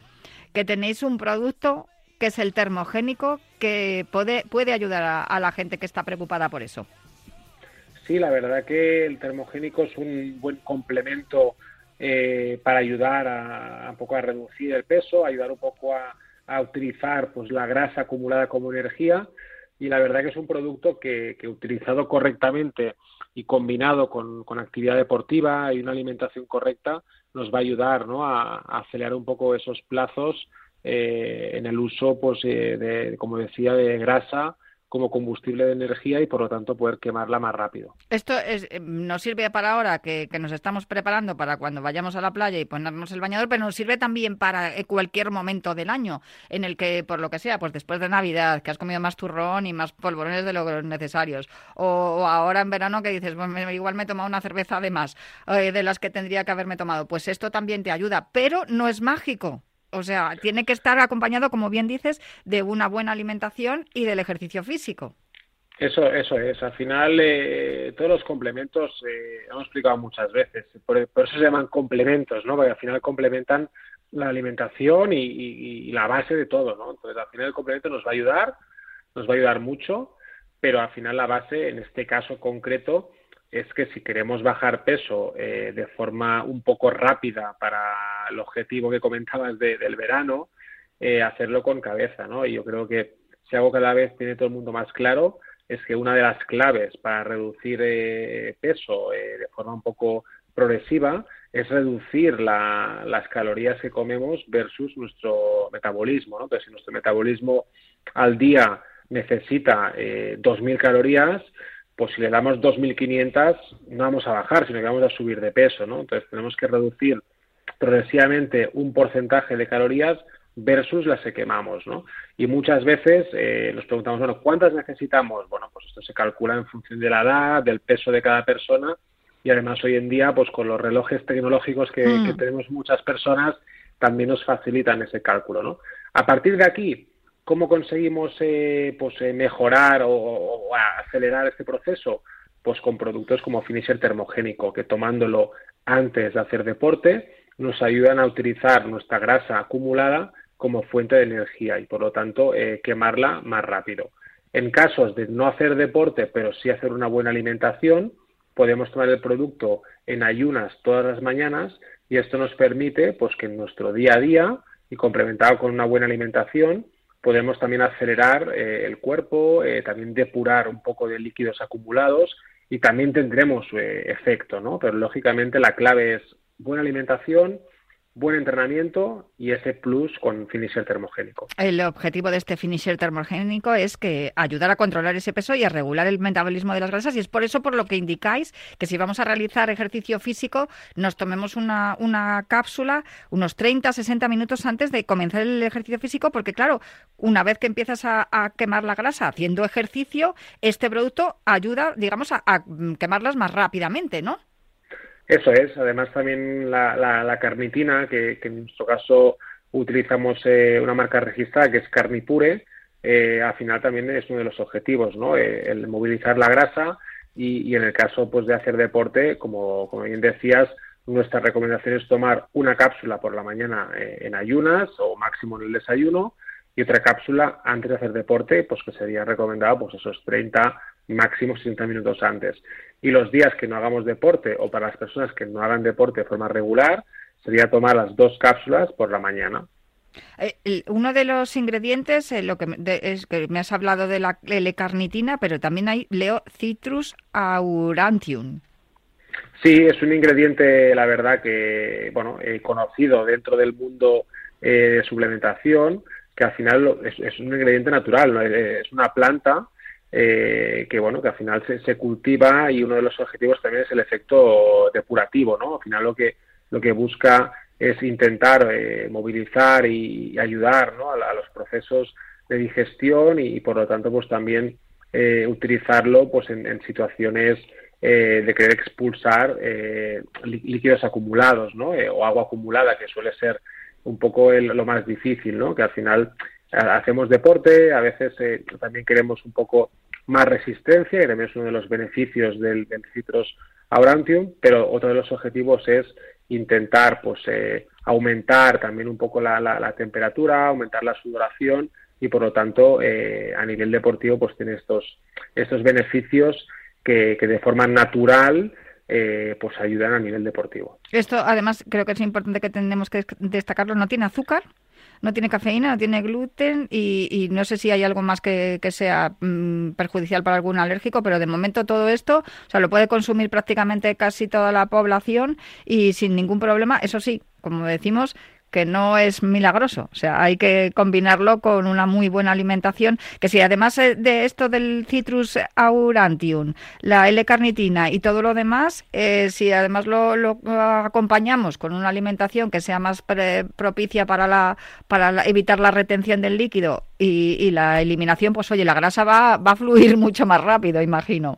que tenéis un producto que es el termogénico, que puede, puede ayudar a, la gente que está preocupada por eso. Sí, la verdad que el termogénico es un buen complemento eh, para ayudar a, un poco a reducir el peso, ayudar un poco a, utilizar pues la grasa acumulada como energía y la verdad que es un producto que, utilizado correctamente y combinado con, actividad deportiva y una alimentación correcta nos va a ayudar ¿no? a acelerar un poco esos plazos eh, en el uso, pues, eh, de, como decía, de grasa como combustible de energía y por lo tanto poder quemarla más rápido. Esto es, eh, nos sirve para ahora que, nos estamos preparando para cuando vayamos a la playa y ponernos el bañador, pero nos sirve también para cualquier momento del año en el que, por lo que sea, pues después de Navidad, que has comido más turrón y más polvorones de los necesarios, o, ahora en verano que dices, bueno, igual me he tomado una cerveza de más de las que tendría que haberme tomado, pues esto también te ayuda, pero no es mágico. O sea, tiene que estar acompañado, como bien dices, de una buena alimentación y del ejercicio físico. Eso, eso es. Al final, eh, todos los complementos, eh, hemos explicado muchas veces, por, eso se llaman complementos, ¿no? Porque al final complementan la alimentación y, la base de todo, ¿no? Entonces, al final el complemento nos va a ayudar, nos va a ayudar mucho, pero al final la base, en este caso concreto, es que si queremos bajar peso eh, de forma un poco rápida para el objetivo que comentabas del verano, eh, hacerlo con cabeza, ¿no? Y yo creo que si algo cada vez tiene todo el mundo más claro, es que una de las claves para reducir eh, peso de forma un poco progresiva es reducir las calorías que comemos versus nuestro metabolismo, ¿no? Entonces, si nuestro metabolismo al día necesita 2.000 calorías, pues si le damos 2.500 no vamos a bajar, sino que vamos a subir de peso, ¿no? Entonces tenemos que reducir progresivamente un porcentaje de calorías versus las que quemamos, ¿no? Y muchas veces eh, nos preguntamos, bueno, ¿cuántas necesitamos? Bueno, pues esto se calcula en función de la edad, del peso de cada persona y además hoy en día, pues con los relojes tecnológicos que, Mm. que tenemos muchas personas, también nos facilitan ese cálculo, ¿no? A partir de aquí, ¿cómo conseguimos eh, pues, eh, mejorar o, acelerar este proceso? Pues con productos como Finisher termogénico, que tomándolo antes de hacer deporte, nos ayudan a utilizar nuestra grasa acumulada como fuente de energía y por lo tanto eh, quemarla más rápido. En casos de no hacer deporte, pero sí hacer una buena alimentación, podemos tomar el producto en ayunas todas las mañanas y esto nos permite pues que en nuestro día a día y complementado con una buena alimentación podemos también acelerar eh, el cuerpo, eh, también depurar un poco de líquidos acumulados y también tendremos eh, efecto, ¿no? Pero lógicamente la clave es buena alimentación, buen entrenamiento y ese plus con finisher termogénico. El objetivo de este finisher termogénico es que ayudar a controlar ese peso y a regular el metabolismo de las grasas y es por eso por lo que indicáis que si vamos a realizar ejercicio físico nos tomemos una, una cápsula unos 30, 60 minutos antes de comenzar el ejercicio físico porque claro, una vez que empiezas a, quemar la grasa haciendo ejercicio, este producto ayuda, digamos, a, a quemarlas más rápidamente, ¿no? Eso es, además también la, la, la carnitina, que, en nuestro caso utilizamos eh, una marca registrada que es Carnipure, eh, al final también es uno de los objetivos, ¿no? Eh, el movilizar la grasa y, y, en el caso pues de hacer deporte, como, como bien decías, nuestra recomendación es tomar una cápsula por la mañana eh, en ayunas o máximo en el desayuno y otra cápsula antes de hacer deporte, pues que sería recomendado pues esos 30 máximo 60 minutos antes. Y los días que no hagamos deporte o para las personas que no hagan deporte de forma regular, sería tomar las dos cápsulas por la mañana. Eh, uno de los ingredientes, eh, lo que de, es que me has hablado de la L-carnitina, pero también hay leo Citrus aurantium. Sí, es un ingrediente, la verdad, que, bueno, eh, conocido dentro del mundo de suplementación, que al final es, es un ingrediente natural, ¿no? es una planta eh, que bueno que al final se, se, cultiva y uno de los objetivos también es el efecto depurativo no al final lo que lo que busca es intentar eh, movilizar y, ayudar ¿no? a, los procesos de digestión y, por lo tanto pues también eh, utilizarlo pues en, situaciones eh, de querer expulsar eh, líquidos acumulados ¿no? Eh, o agua acumulada que suele ser un poco el, lo más difícil no que al final hacemos deporte, a veces también queremos un poco más resistencia, y también es uno de los beneficios del, del Citrus aurantium, pero otro de los objetivos es intentar pues eh, aumentar también un poco la, la, la, temperatura, aumentar la sudoración y por lo tanto eh, a nivel deportivo pues tiene estos, estos beneficios que, que de forma natural eh, pues ayudan a nivel deportivo. Esto además creo que es importante que tenemos que destacarlo, no tiene azúcar, no tiene cafeína, no tiene gluten y, y no sé si hay algo más que, que sea mmm, perjudicial para algún alérgico, pero de momento todo esto, o sea, lo puede consumir prácticamente casi toda la población y sin ningún problema. Eso sí, como decimos, que no es milagroso. O sea, hay que combinarlo con una muy buena alimentación, que si además de esto del citrus aurantium, la L-carnitina y todo lo demás, eh, si además lo, lo, acompañamos con una alimentación que sea más propicia para, la, para la, evitar la retención del líquido y, y, la eliminación, pues oye, la grasa va, va a fluir *laughs* mucho más rápido, imagino.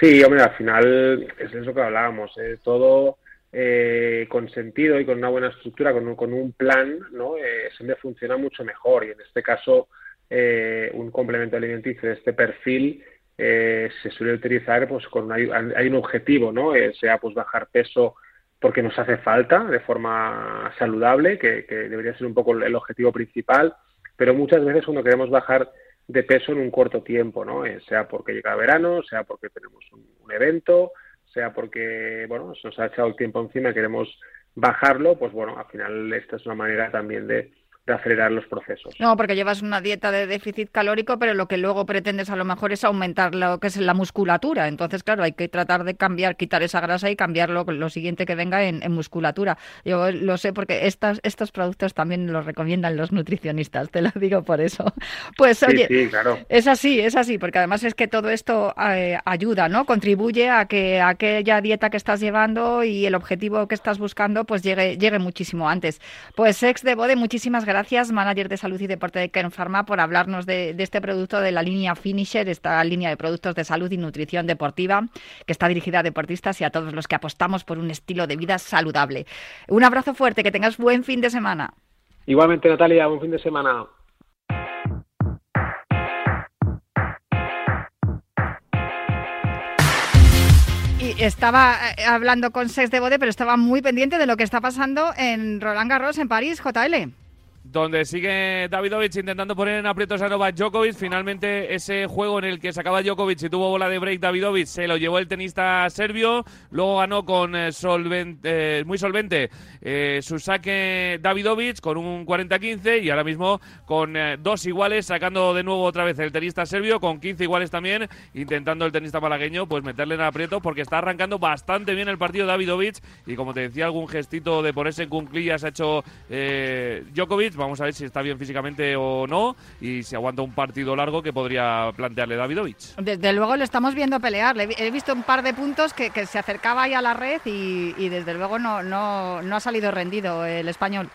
Sí, hombre, al final es eso que hablábamos, eh, todo eh, con sentido y con una buena estructura, con un, con un plan, ¿no? Eh, siempre funciona mucho mejor y en este caso eh, un complemento alimenticio de este perfil eh, se suele utilizar pues con hay un objetivo, ¿no? Eh, sea pues bajar peso porque nos hace falta de forma saludable, que, debería ser un poco el objetivo principal, pero muchas veces cuando queremos bajar de peso en un corto tiempo, ¿no? Sea porque llega verano, sea porque tenemos un evento, sea porque, bueno, se nos ha echado el tiempo encima y queremos bajarlo, pues bueno, al final esta es una manera también de, de acelerar los procesos. No, porque llevas una dieta de déficit calórico, pero lo que luego pretendes a lo mejor es aumentar lo que es la musculatura. Entonces, claro, hay que tratar de cambiar, quitar esa grasa y cambiarlo lo siguiente que venga en, en musculatura. Yo lo sé porque estas, estos productos también los recomiendan los nutricionistas, te lo digo por eso. *laughs* Pues oye, sí, claro. es así, es así, porque además es que todo esto eh, ayuda, ¿no? Contribuye a que aquella dieta que estás llevando y el objetivo que estás buscando pues llegue, llegue muchísimo antes. Pues ex de Bode, muchísimas gracias gracias, manager de salud y deporte de Kern Pharma, por hablarnos de, de este producto de la línea Finisher, esta línea de productos de salud y nutrición deportiva que está dirigida a deportistas y a todos los que apostamos por un estilo de vida saludable. Un abrazo fuerte, que tengas buen fin de semana. Igualmente, Natalia, buen fin de semana. Y estaba eh, hablando con Sex de Bode, pero estaba muy pendiente de lo que está pasando en Roland Garros, en París, JL. Donde sigue Davidovich intentando poner en aprietos a Novak Djokovic. Finalmente, ese juego en el que sacaba Djokovic y tuvo bola de break Davidovich se lo llevó el tenista serbio. Luego ganó con eh, eh, muy solvente eh, su saque Davidovich con un 40-15 y ahora mismo con eh, dos iguales, sacando de nuevo otra vez el tenista serbio con 15 iguales también, intentando el tenista malagueño pues meterle en aprieto porque está arrancando bastante bien el partido Davidovich y como te decía, algún gestito de ponerse en cunclillas ha hecho eh, Vamos a ver si está bien físicamente o no y si aguanta un partido largo que podría plantearle Davidovich. Desde luego lo estamos viendo pelear. Le he visto un par de puntos que, que se acercaba ahí a la red y, y desde luego no, no, no ha salido rendido el español.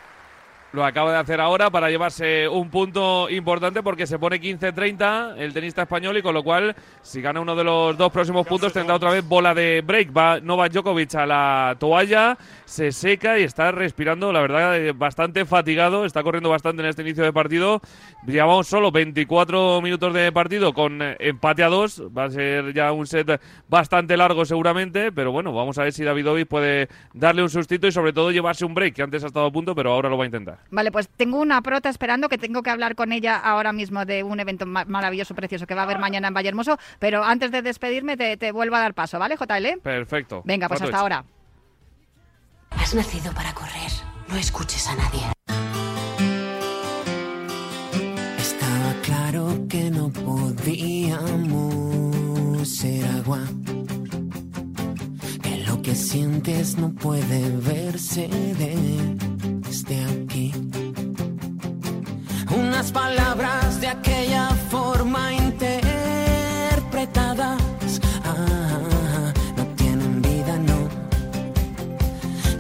Lo acaba de hacer ahora para llevarse un punto importante porque se pone 15-30 el tenista español y con lo cual si gana uno de los dos próximos puntos tendrá otra vez bola de break. Va Novak Djokovic a la toalla, se seca y está respirando, la verdad, bastante fatigado, está corriendo bastante en este inicio de partido. Llevamos solo 24 minutos de partido con empate a dos, va a ser ya un set bastante largo seguramente, pero bueno, vamos a ver si Davidovich puede darle un sustito y sobre todo llevarse un break, que antes ha estado a punto, pero ahora lo va a intentar. Vale, pues tengo una prota esperando que tengo que hablar con ella ahora mismo de un evento ma- maravilloso, precioso que va a haber mañana en Vallehermoso, pero antes de despedirme te, te vuelvo a dar paso, ¿vale, JL? Perfecto. Venga, pues hasta hecho. ahora. Has nacido para correr. No escuches a nadie. Estaba claro que no podíamos ser agua. Que lo que sientes no puede verse desde aquí. Unas palabras de aquella forma interpretadas ah, no tienen vida, no.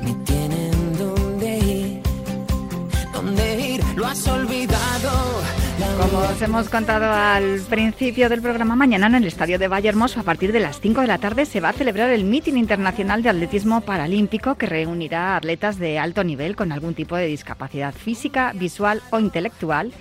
Ni tienen dónde ir, dónde ir, lo has Como os hemos contado al principio del programa, mañana en el Estadio de Vallehermoso, a partir de las 5 de la tarde, se va a celebrar el Meeting Internacional de Atletismo Paralímpico que reunirá a atletas de alto nivel con algún tipo de discapacidad física, visual o intelectual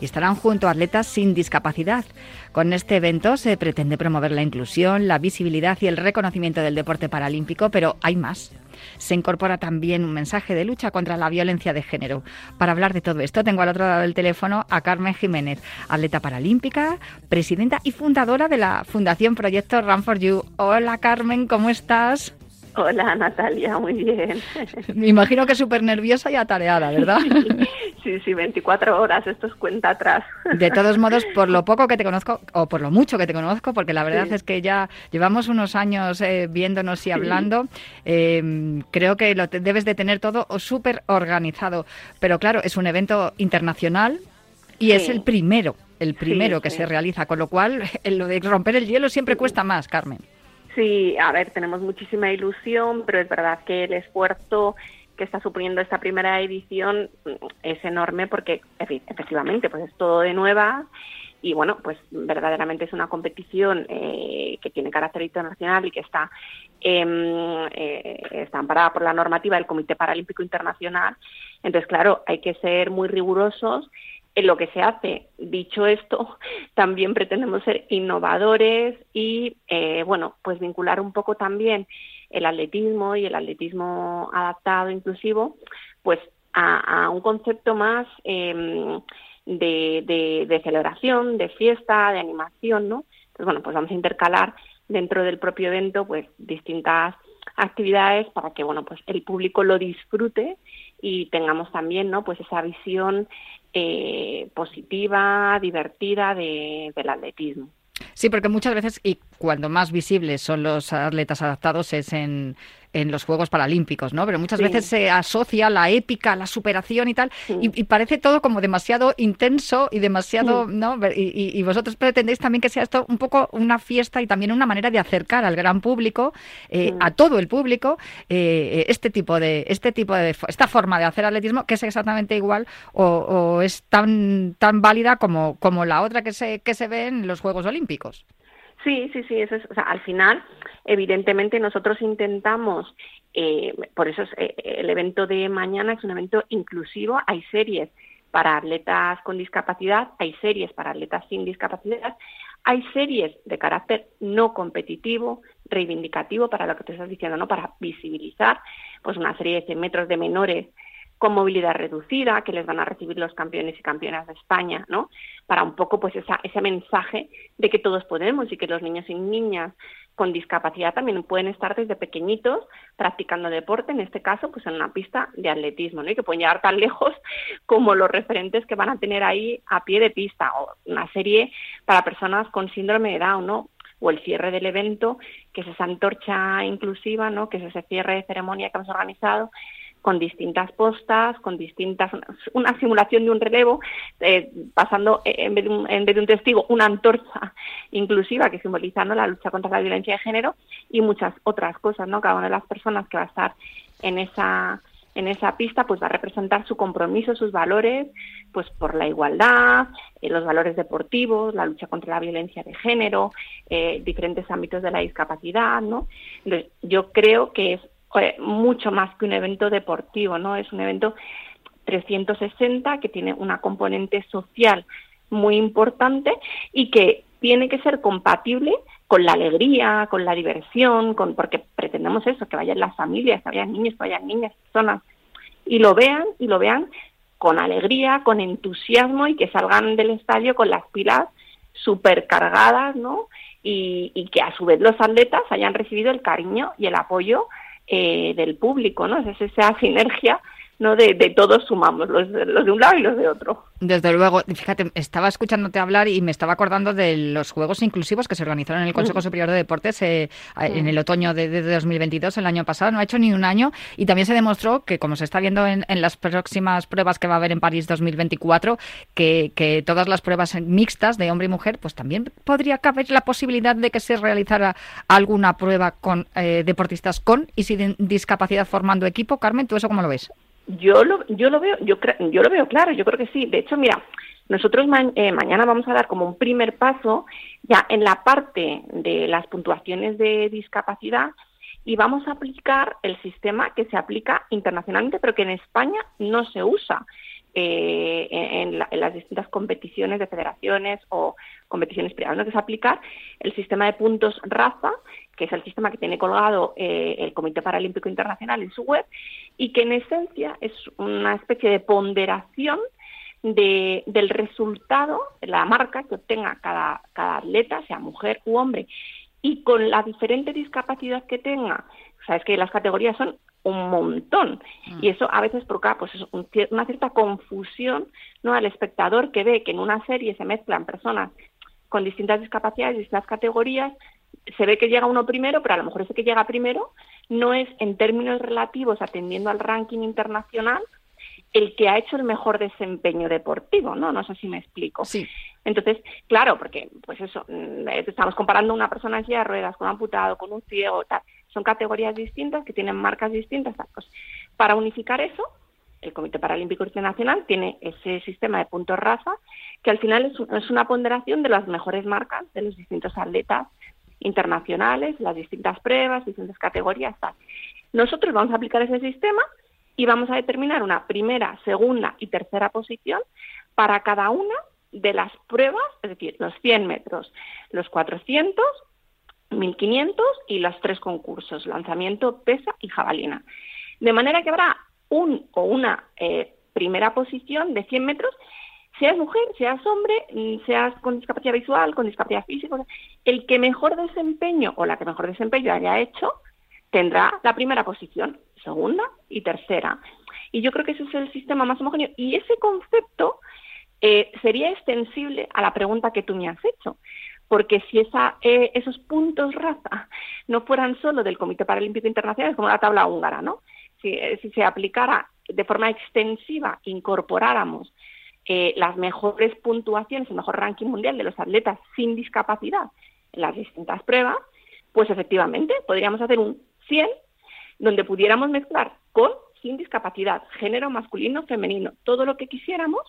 y estarán junto a atletas sin discapacidad. Con este evento se pretende promover la inclusión, la visibilidad y el reconocimiento del deporte paralímpico, pero hay más. Se incorpora también un mensaje de lucha contra la violencia de género. Para hablar de todo esto, tengo al otro lado del teléfono a Carmen Jiménez, atleta paralímpica, presidenta y fundadora de la Fundación Proyecto Run for You. Hola Carmen, ¿cómo estás? *laughs* Hola Natalia, muy bien. *laughs* Me imagino que súper nerviosa y atareada, ¿verdad? *laughs* Sí, sí, 24 horas, esto es cuenta atrás. De todos modos, por lo poco que te conozco, o por lo mucho que te conozco, porque la verdad Sí. es que ya llevamos unos años eh, viéndonos y hablando, eh, creo que lo te- debes de tener todo súper organizado. Pero claro, es un evento internacional y es el primero, el primero que se realiza, con lo cual lo de romper el hielo siempre cuesta más, Carmen. Sí, a ver, tenemos muchísima ilusión, pero es verdad que el esfuerzo que está suponiendo esta primera edición mm, es enorme porque efe- efectivamente pues es todo de nueva y bueno, pues verdaderamente es una competición eh, que tiene carácter internacional y que está, em, eh, está amparada por la normativa del Comité Paralímpico Internacional. Entonces, claro, hay que ser muy rigurosos en lo que se hace. Dicho esto, *laughs* también pretendemos ser innovadores y, eh, bueno, pues vincular un poco también el atletismo y el atletismo adaptado, inclusivo, pues a, un concepto más eh, de, de- de celebración, de fiesta, de animación, ¿no? Entonces, bueno, pues vamos a intercalar dentro del propio evento, pues distintas actividades para que, bueno, pues el público lo disfrute y tengamos también, ¿no? Pues esa visión eh, positiva, divertida de- del atletismo. Sí, porque muchas veces, y cuando más visibles son los atletas adaptados, es en, en los Juegos Paralímpicos, ¿no? Pero muchas Sí. veces se asocia la épica, la superación y tal, y, y parece todo como demasiado intenso y demasiado, ¿no? Y, y- y vosotros pretendéis también que sea esto un poco una fiesta y también una manera de acercar al gran público, eh, a todo el público, eh, este tipo de, este tipo de, esta forma de hacer atletismo que es exactamente igual o, o es tan, tan válida como, como la otra que se, que se ve en los Juegos Olímpicos. Sí, sí, sí, eso es, o sea, al final, evidentemente nosotros intentamos, eh, por eso es, eh, el evento de mañana es un evento inclusivo, hay series para atletas con discapacidad, hay series para atletas sin discapacidad, hay series de carácter no competitivo, reivindicativo, para lo que te estás diciendo, ¿no? Para visibilizar, pues una serie de 100 metros de menores con movilidad reducida, que les van a recibir los campeones y campeonas de España, ¿no? Para un poco, pues, esa, ese mensaje de que todos podemos y que los niños y niñas con discapacidad también pueden estar desde pequeñitos practicando deporte, en este caso, pues en una pista de atletismo, ¿no? Y que pueden llegar tan *laughs* lejos como los referentes que van a tener ahí a pie de pista, o una serie para personas con síndrome de Down, ¿no? o el cierre del evento, que es esa antorcha inclusiva, ¿no? que es ese cierre de ceremonia que hemos organizado, con distintas postas, con distintas, una simulación de un relevo, eh, pasando eh, en vez, de un, en vez de un testigo una antorcha inclusiva que simboliza la lucha contra la violencia de género y muchas otras cosas, ¿no? Cada una de las personas que va a estar en esa en esa pista pues va a representar su compromiso, sus valores, pues por la igualdad, eh, los valores deportivos, la lucha contra la violencia de género, eh, diferentes ámbitos de la discapacidad, ¿no? Entonces, yo creo que es eh, mucho más que un evento deportivo, ¿no? Es un evento 360 que tiene una componente social muy importante y que tiene que ser compatible con la alegría, con la diversión, con porque pretendemos eso, que vayan las familias, que vayan niños, que vayan niñas, personas, y lo vean, y lo vean con alegría, con entusiasmo y que salgan del estadio con las pilas supercargadas, ¿no? Y, y que a su vez los atletas hayan recibido el cariño y el apoyo eh, del público, ¿no? Es esa sinergia, ¿no? De, de todos sumamos, los, los de un lado y los de otro. Desde luego, fíjate, estaba escuchándote hablar y me estaba acordando de los Juegos Inclusivos que se organizaron en el Consejo. Superior de Deportes eh, en el otoño de, de 2022, el año pasado, no ha hecho ni un año, y también se demostró que, como se está viendo en, en las próximas pruebas que va a haber en París 2024, que, que todas las pruebas mixtas de hombre y mujer, pues también podría caber la posibilidad de que se realizara alguna prueba con eh, deportistas con y sin discapacidad formando equipo. Carmen, ¿tú eso cómo lo ves? Yo lo, yo lo veo, yo, cre- yo lo veo claro, yo creo que sí. De hecho, mira, nosotros eh, mañana vamos a dar como un primer paso ya en la parte de las puntuaciones de discapacidad y vamos a aplicar el sistema que se aplica internacionalmente, pero que en España no se usa eh, en, la- en las distintas competiciones de federaciones o competiciones privadas, ¿no? que es aplicar el sistema de puntos raza, que es el sistema que tiene colgado eh, el Comité Paralímpico Internacional en su web, y que en esencia es una especie de ponderación de, del resultado, la marca que obtenga cada, cada atleta, sea mujer u hombre, y con la diferente discapacidad que tenga, sabes que las categorías son un montón y eso a veces provoca pues un una cierta confusión no al espectador que ve que en una serie se mezclan personas con distintas discapacidades, distintas categorías, se ve que llega uno primero, pero a lo mejor ese que llega primero no es en términos relativos atendiendo al ranking internacional el que ha hecho el mejor desempeño deportivo, ¿no? No sé si me explico. Sí. Entonces, claro, porque, pues eso, mm, estamos comparando una persona en silla de ruedas con un amputado, con un ciego, tal. Son categorías distintas que tienen marcas distintas. Pues, para unificar eso, el Comité Paralímpico Internacional tiene ese sistema de puntos raza que al final es una ponderación de las mejores marcas de los distintos atletas internacionales, las distintas pruebas, distintas categorías, tal. Nosotros vamos a aplicar ese sistema y vamos a determinar una primera, segunda y tercera posición para cada una de las pruebas, es decir, los 100 metros, los 400, 1500 y los tres concursos, lanzamiento, pesa y jabalina. De manera que habrá un o una eh, primera posición de 100 metros, seas mujer, seas hombre, mm, seas con discapacidad visual, con discapacidad física, el que mejor desempeño o la que mejor desempeño haya hecho tendrá la primera posición, segunda y tercera. Y yo creo que ese es el sistema más homogéneo. Y ese concepto eh, sería extensible a la pregunta que tú me has hecho. Porque si esa, eh, esos puntos raza no fueran solo del Comité Paralímpico Internacional, es como la tabla húngara, ¿no? Si, eh, si se aplicara de forma extensiva, incorporáramos eh, las mejores puntuaciones, el mejor ranking mundial de los atletas sin discapacidad en las distintas pruebas, pues efectivamente podríamos hacer un 100 donde pudiéramos mezclar con sin discapacidad, género masculino, femenino, todo lo que quisiéramos,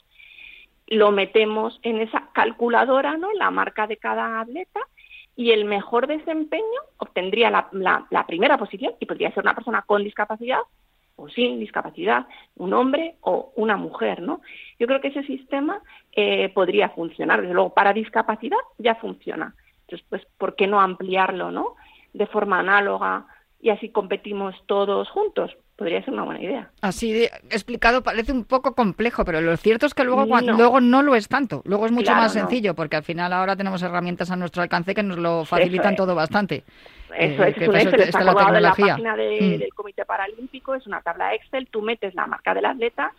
lo metemos en esa calculadora, ¿no? La marca de cada atleta y el mejor desempeño obtendría la, la, primera posición y podría ser una persona con discapacidad o sin discapacidad, un hombre o una mujer, ¿no? Yo creo que ese sistema eh, podría funcionar. Desde luego, para discapacidad ya funciona. Entonces, pues, ¿por qué no ampliarlo, no? De forma análoga y así competimos todos juntos. Podría ser una buena idea. Así de explicado parece un poco complejo, pero lo cierto es que luego no, luego no lo es tanto. Luego es mucho Claro, más no. sencillo, porque al final ahora tenemos herramientas a nuestro alcance que nos lo facilitan es. todo bastante. Eso Eh, es, que es eso Excel, está está la la página de- Mm. del Comité Paralímpico, es una tabla Excel, tú metes la marca del atleta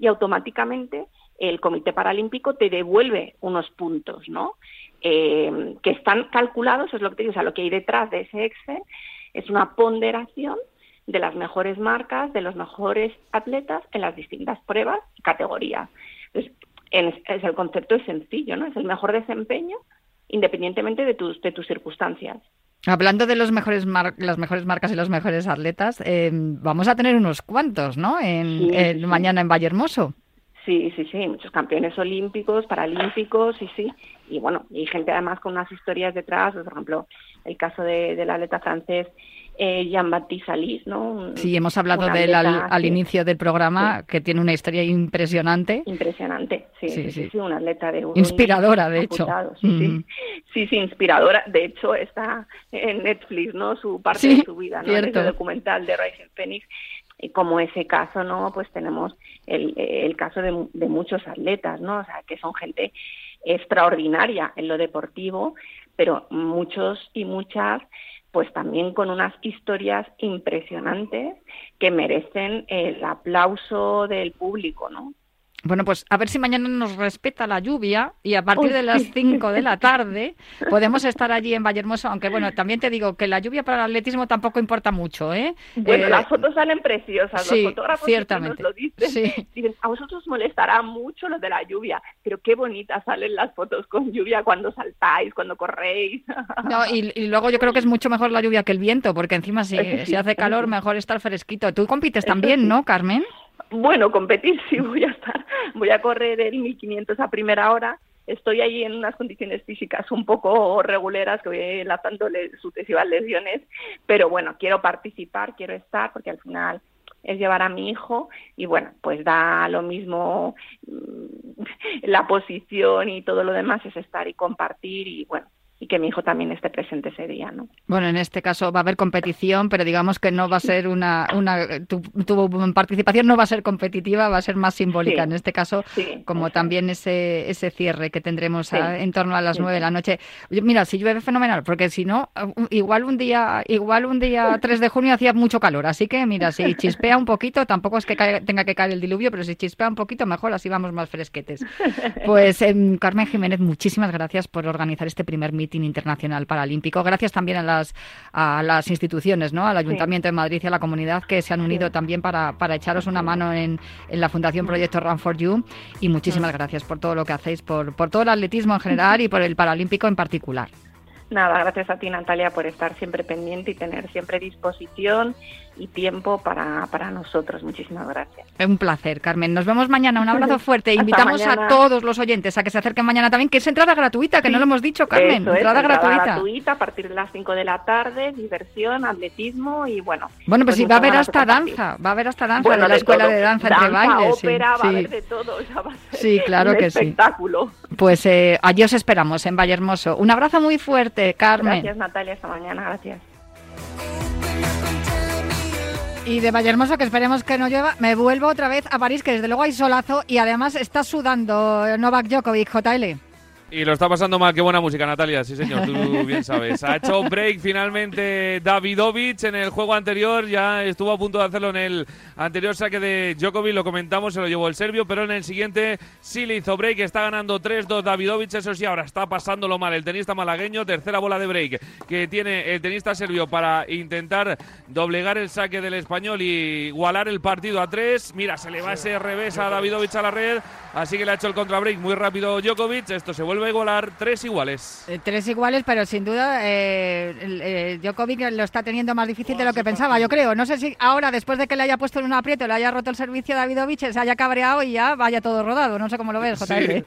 y automáticamente el Comité Paralímpico te devuelve unos puntos, ¿no? Eh, que están calculados, es lo que te digo, o sea, lo que hay detrás de ese Excel es una ponderación de las mejores marcas, de los mejores atletas en las distintas pruebas y categorías. Entonces, en- es, el concepto es sencillo, ¿no? Es el mejor desempeño independientemente de tus, de tus circunstancias. Hablando de los mejores mar- las mejores marcas y los mejores atletas, eh, vamos a tener unos cuantos, ¿no? En, Sí, en- sí, mañana en Vallehermoso. Sí, sí, sí, muchos campeones olímpicos, paralímpicos, sí, sí. Y bueno, y gente además con unas historias detrás, pues, por ejemplo, el caso de, del atleta francés eh, Jean-Baptiste Alice, ¿no? Un- Sí, hemos hablado de él al, al inicio del programa, que tiene una historia impresionante. Impresionante, sí, Sí, sí, sí, atleta de Inspiradora, de hecho. apuntado, Mm. sí. sí, inspiradora. De hecho, está en Netflix, ¿no? Su parte de su vida, ¿no? Ese documental de Rising Phoenix. Y como ese caso, ¿no? Pues tenemos el, el caso de, de muchos atletas, ¿no? O sea, que son gente extraordinaria en lo deportivo, pero muchos y muchas pues también con unas historias impresionantes que merecen el aplauso del público, ¿no? Bueno, pues a ver si mañana nos respeta la lluvia y a partir de las sí. 5 de la tarde podemos estar allí en Vallehermoso, aunque bueno, también te digo que la lluvia para el atletismo tampoco importa mucho, ¿eh? Bueno, Eh, las fotos salen preciosas, sí, los fotógrafos ciertamente. nos lo dicen. Sí. Dicen, a vosotros molestará mucho lo de la lluvia, pero qué bonitas salen las fotos con lluvia cuando saltáis, cuando corréis. *laughs* No, y, y luego yo creo que es mucho mejor la lluvia que el viento, porque encima si, si hace calor, mejor estar fresquito. Tú compites también. ¿no, Carmen? Bueno, competir *laughs* sí voy a estar, voy a correr el 1500 a primera hora. Estoy ahí en unas condiciones físicas un poco reguleras que voy enlazando sucesivas lesiones, pero bueno, quiero participar, quiero estar porque al final es llevar a mi hijo y bueno, pues da lo mismo mm, *laughs* la posición y todo lo demás es estar y compartir y bueno, y que mi hijo también esté presente ese día, ¿no? Bueno, en este caso va a haber competición, pero digamos que no va a ser una... una tu, tu participación no va a ser competitiva, va a ser más simbólica. Sí. En este caso, Sí, como también ese, ese cierre que tendremos a- en torno a las nueve de la noche. Mira, si llueve fenomenal, porque si no, igual un día igual un día 3 de junio hacía mucho calor. Así que mira, si *laughs* chispea un poquito, tampoco es que cae- tenga que caer el diluvio, pero si chispea un poquito, mejor, así vamos más fresquetes. *laughs* Pues em, Carmen Jiménez, muchísimas gracias por organizar este primer internacional paralímpico. Gracias también a las, a las instituciones, ¿no? al Ayuntamiento de Madrid y a la comunidad que se han unido también para, para echaros una mano en, en la Fundación Proyecto Run for You. Y muchísimas gracias por todo lo que hacéis, por, por todo el atletismo en general y por el paralímpico en particular. Nada, gracias a ti Natalia por estar siempre pendiente y tener siempre disposición y tiempo para, para nosotros. Muchísimas gracias. Un placer, Carmen. Nos vemos mañana. Un abrazo *laughs* fuerte. Invitamos a todos los oyentes a que se acerquen mañana también, que es entrada gratuita, que no lo hemos dicho, Carmen. Eso es, entrada gratuita. gratuita a partir de las 5 de la tarde, diversión, atletismo y bueno. Bueno, pues sí, muchas va a haber hasta danza, va a haber hasta danza Bueno, de la escuela todo. de danza, entre bailes. sí, ópera, va a sí. haber de todo. o sea, va a ser Sí, claro un que sí. espectáculo. Pues eh, allí os esperamos en Vallehermoso. Un abrazo muy fuerte, Carmen. Gracias Natalia, hasta mañana, gracias. Y de Vallehermoso, que esperemos que no llueva, me vuelvo otra vez a París, que desde luego hay solazo y además está sudando Novak Djokovic, JL. Y lo está pasando mal, qué buena música, Natalia, sí señor, tú *laughs* bien sabes. Ha hecho break finalmente Davidovich en el juego anterior, ya estuvo a punto de hacerlo en el anterior saque de Djokovic, lo comentamos, se lo llevó el serbio, pero en el siguiente sí le hizo break, está ganando 3-2 Davidovich, eso sí, ahora está pasándolo mal. El tenista malagueño, tercera bola de break que tiene el tenista serbio para intentar doblegar el saque del español y igualar el partido a tres. Mira, se le va ese revés a Davidovich a la red, así que le ha hecho el contrabreak. Muy rápido Djokovic, esto se vuelve a igualar tres iguales. Eh, tres iguales, pero sin duda eh, eh, Djokovic lo está teniendo más difícil de lo que pensaba, yo creo. No sé si ahora, después de que le haya puesto en un aprieto, le haya roto el servicio a Davidovich, se haya cabreado y ya vaya todo rodado. No sé cómo lo ves, JL. Sí.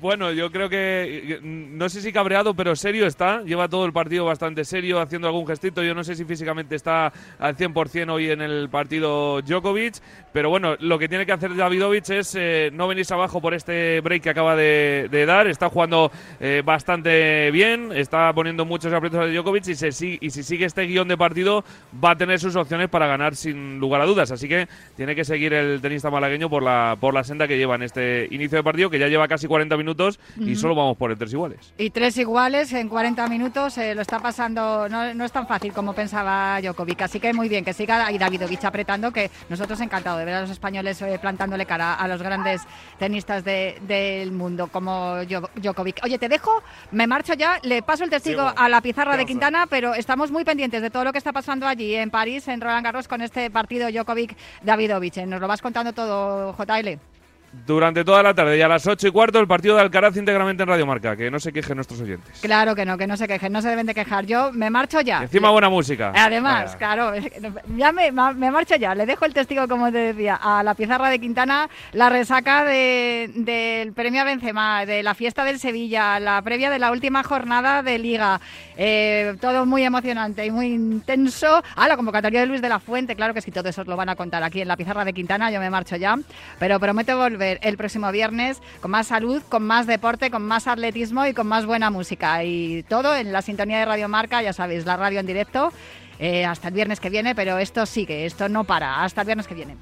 Bueno, yo creo que, mm, no sé si cabreado, pero serio está. Lleva todo el partido bastante serio, haciendo algún gestito. Yo no sé si físicamente está al 100% hoy en el partido Djokovic. Pero bueno, lo que tiene que hacer Davidovich es eh, no venirse abajo por este break que acaba de, dar. Está jugando eh, bastante bien, está poniendo muchos aprietos a Djokovic y, se, y si sigue este guion de partido va a tener sus opciones para ganar sin lugar a dudas. Así que tiene que seguir el tenista malagueño por la, por la senda que lleva en este inicio de partido, que ya lleva casi 40 minutos y solo vamos por el tres iguales. Y tres iguales en 40 minutos, eh, lo está pasando, no, no es tan fácil como pensaba Djokovic, así que muy bien, que siga y Davidovich apretando, que nosotros encantados de ver a los españoles eh, plantándole cara a los grandes tenistas de- del mundo como Djokovic. Oye, te dejo, me marcho ya, le paso el testigo a la pizarra de. Quintana, pero estamos muy pendientes de todo lo que está pasando allí en París, en Roland Garros, con este partido Djokovic-Davidovich. Eh, Nos lo vas contando todo, JL. Durante toda la tarde y a las 8 y cuarto el partido de Alcaraz íntegramente en Radio Marca, que no se quejen nuestros oyentes. Claro que no, que no se quejen, no se deben de quejar. Yo me marcho ya. Encima buena música. Además, Vaya. claro, ya me, me marcho ya. Le dejo el testigo, como te decía, a la pizarra de Quintana, la resaca de- del premio a Benzema, de la fiesta del Sevilla, la previa de la última jornada de Liga. Eh, todo muy emocionante y muy intenso. Ah, la convocatoria de Luis de la Fuente, claro que sí, todo eso lo van a contar aquí en la pizarra de Quintana. Yo me marcho ya, pero prometo el próximo viernes con más salud, con más deporte, con más atletismo y con más buena música. Y todo en la sintonía de Radio Marca, ya sabéis, la radio en directo. eh, hasta el viernes que viene, pero esto sigue, esto no para. Hasta el viernes que viene.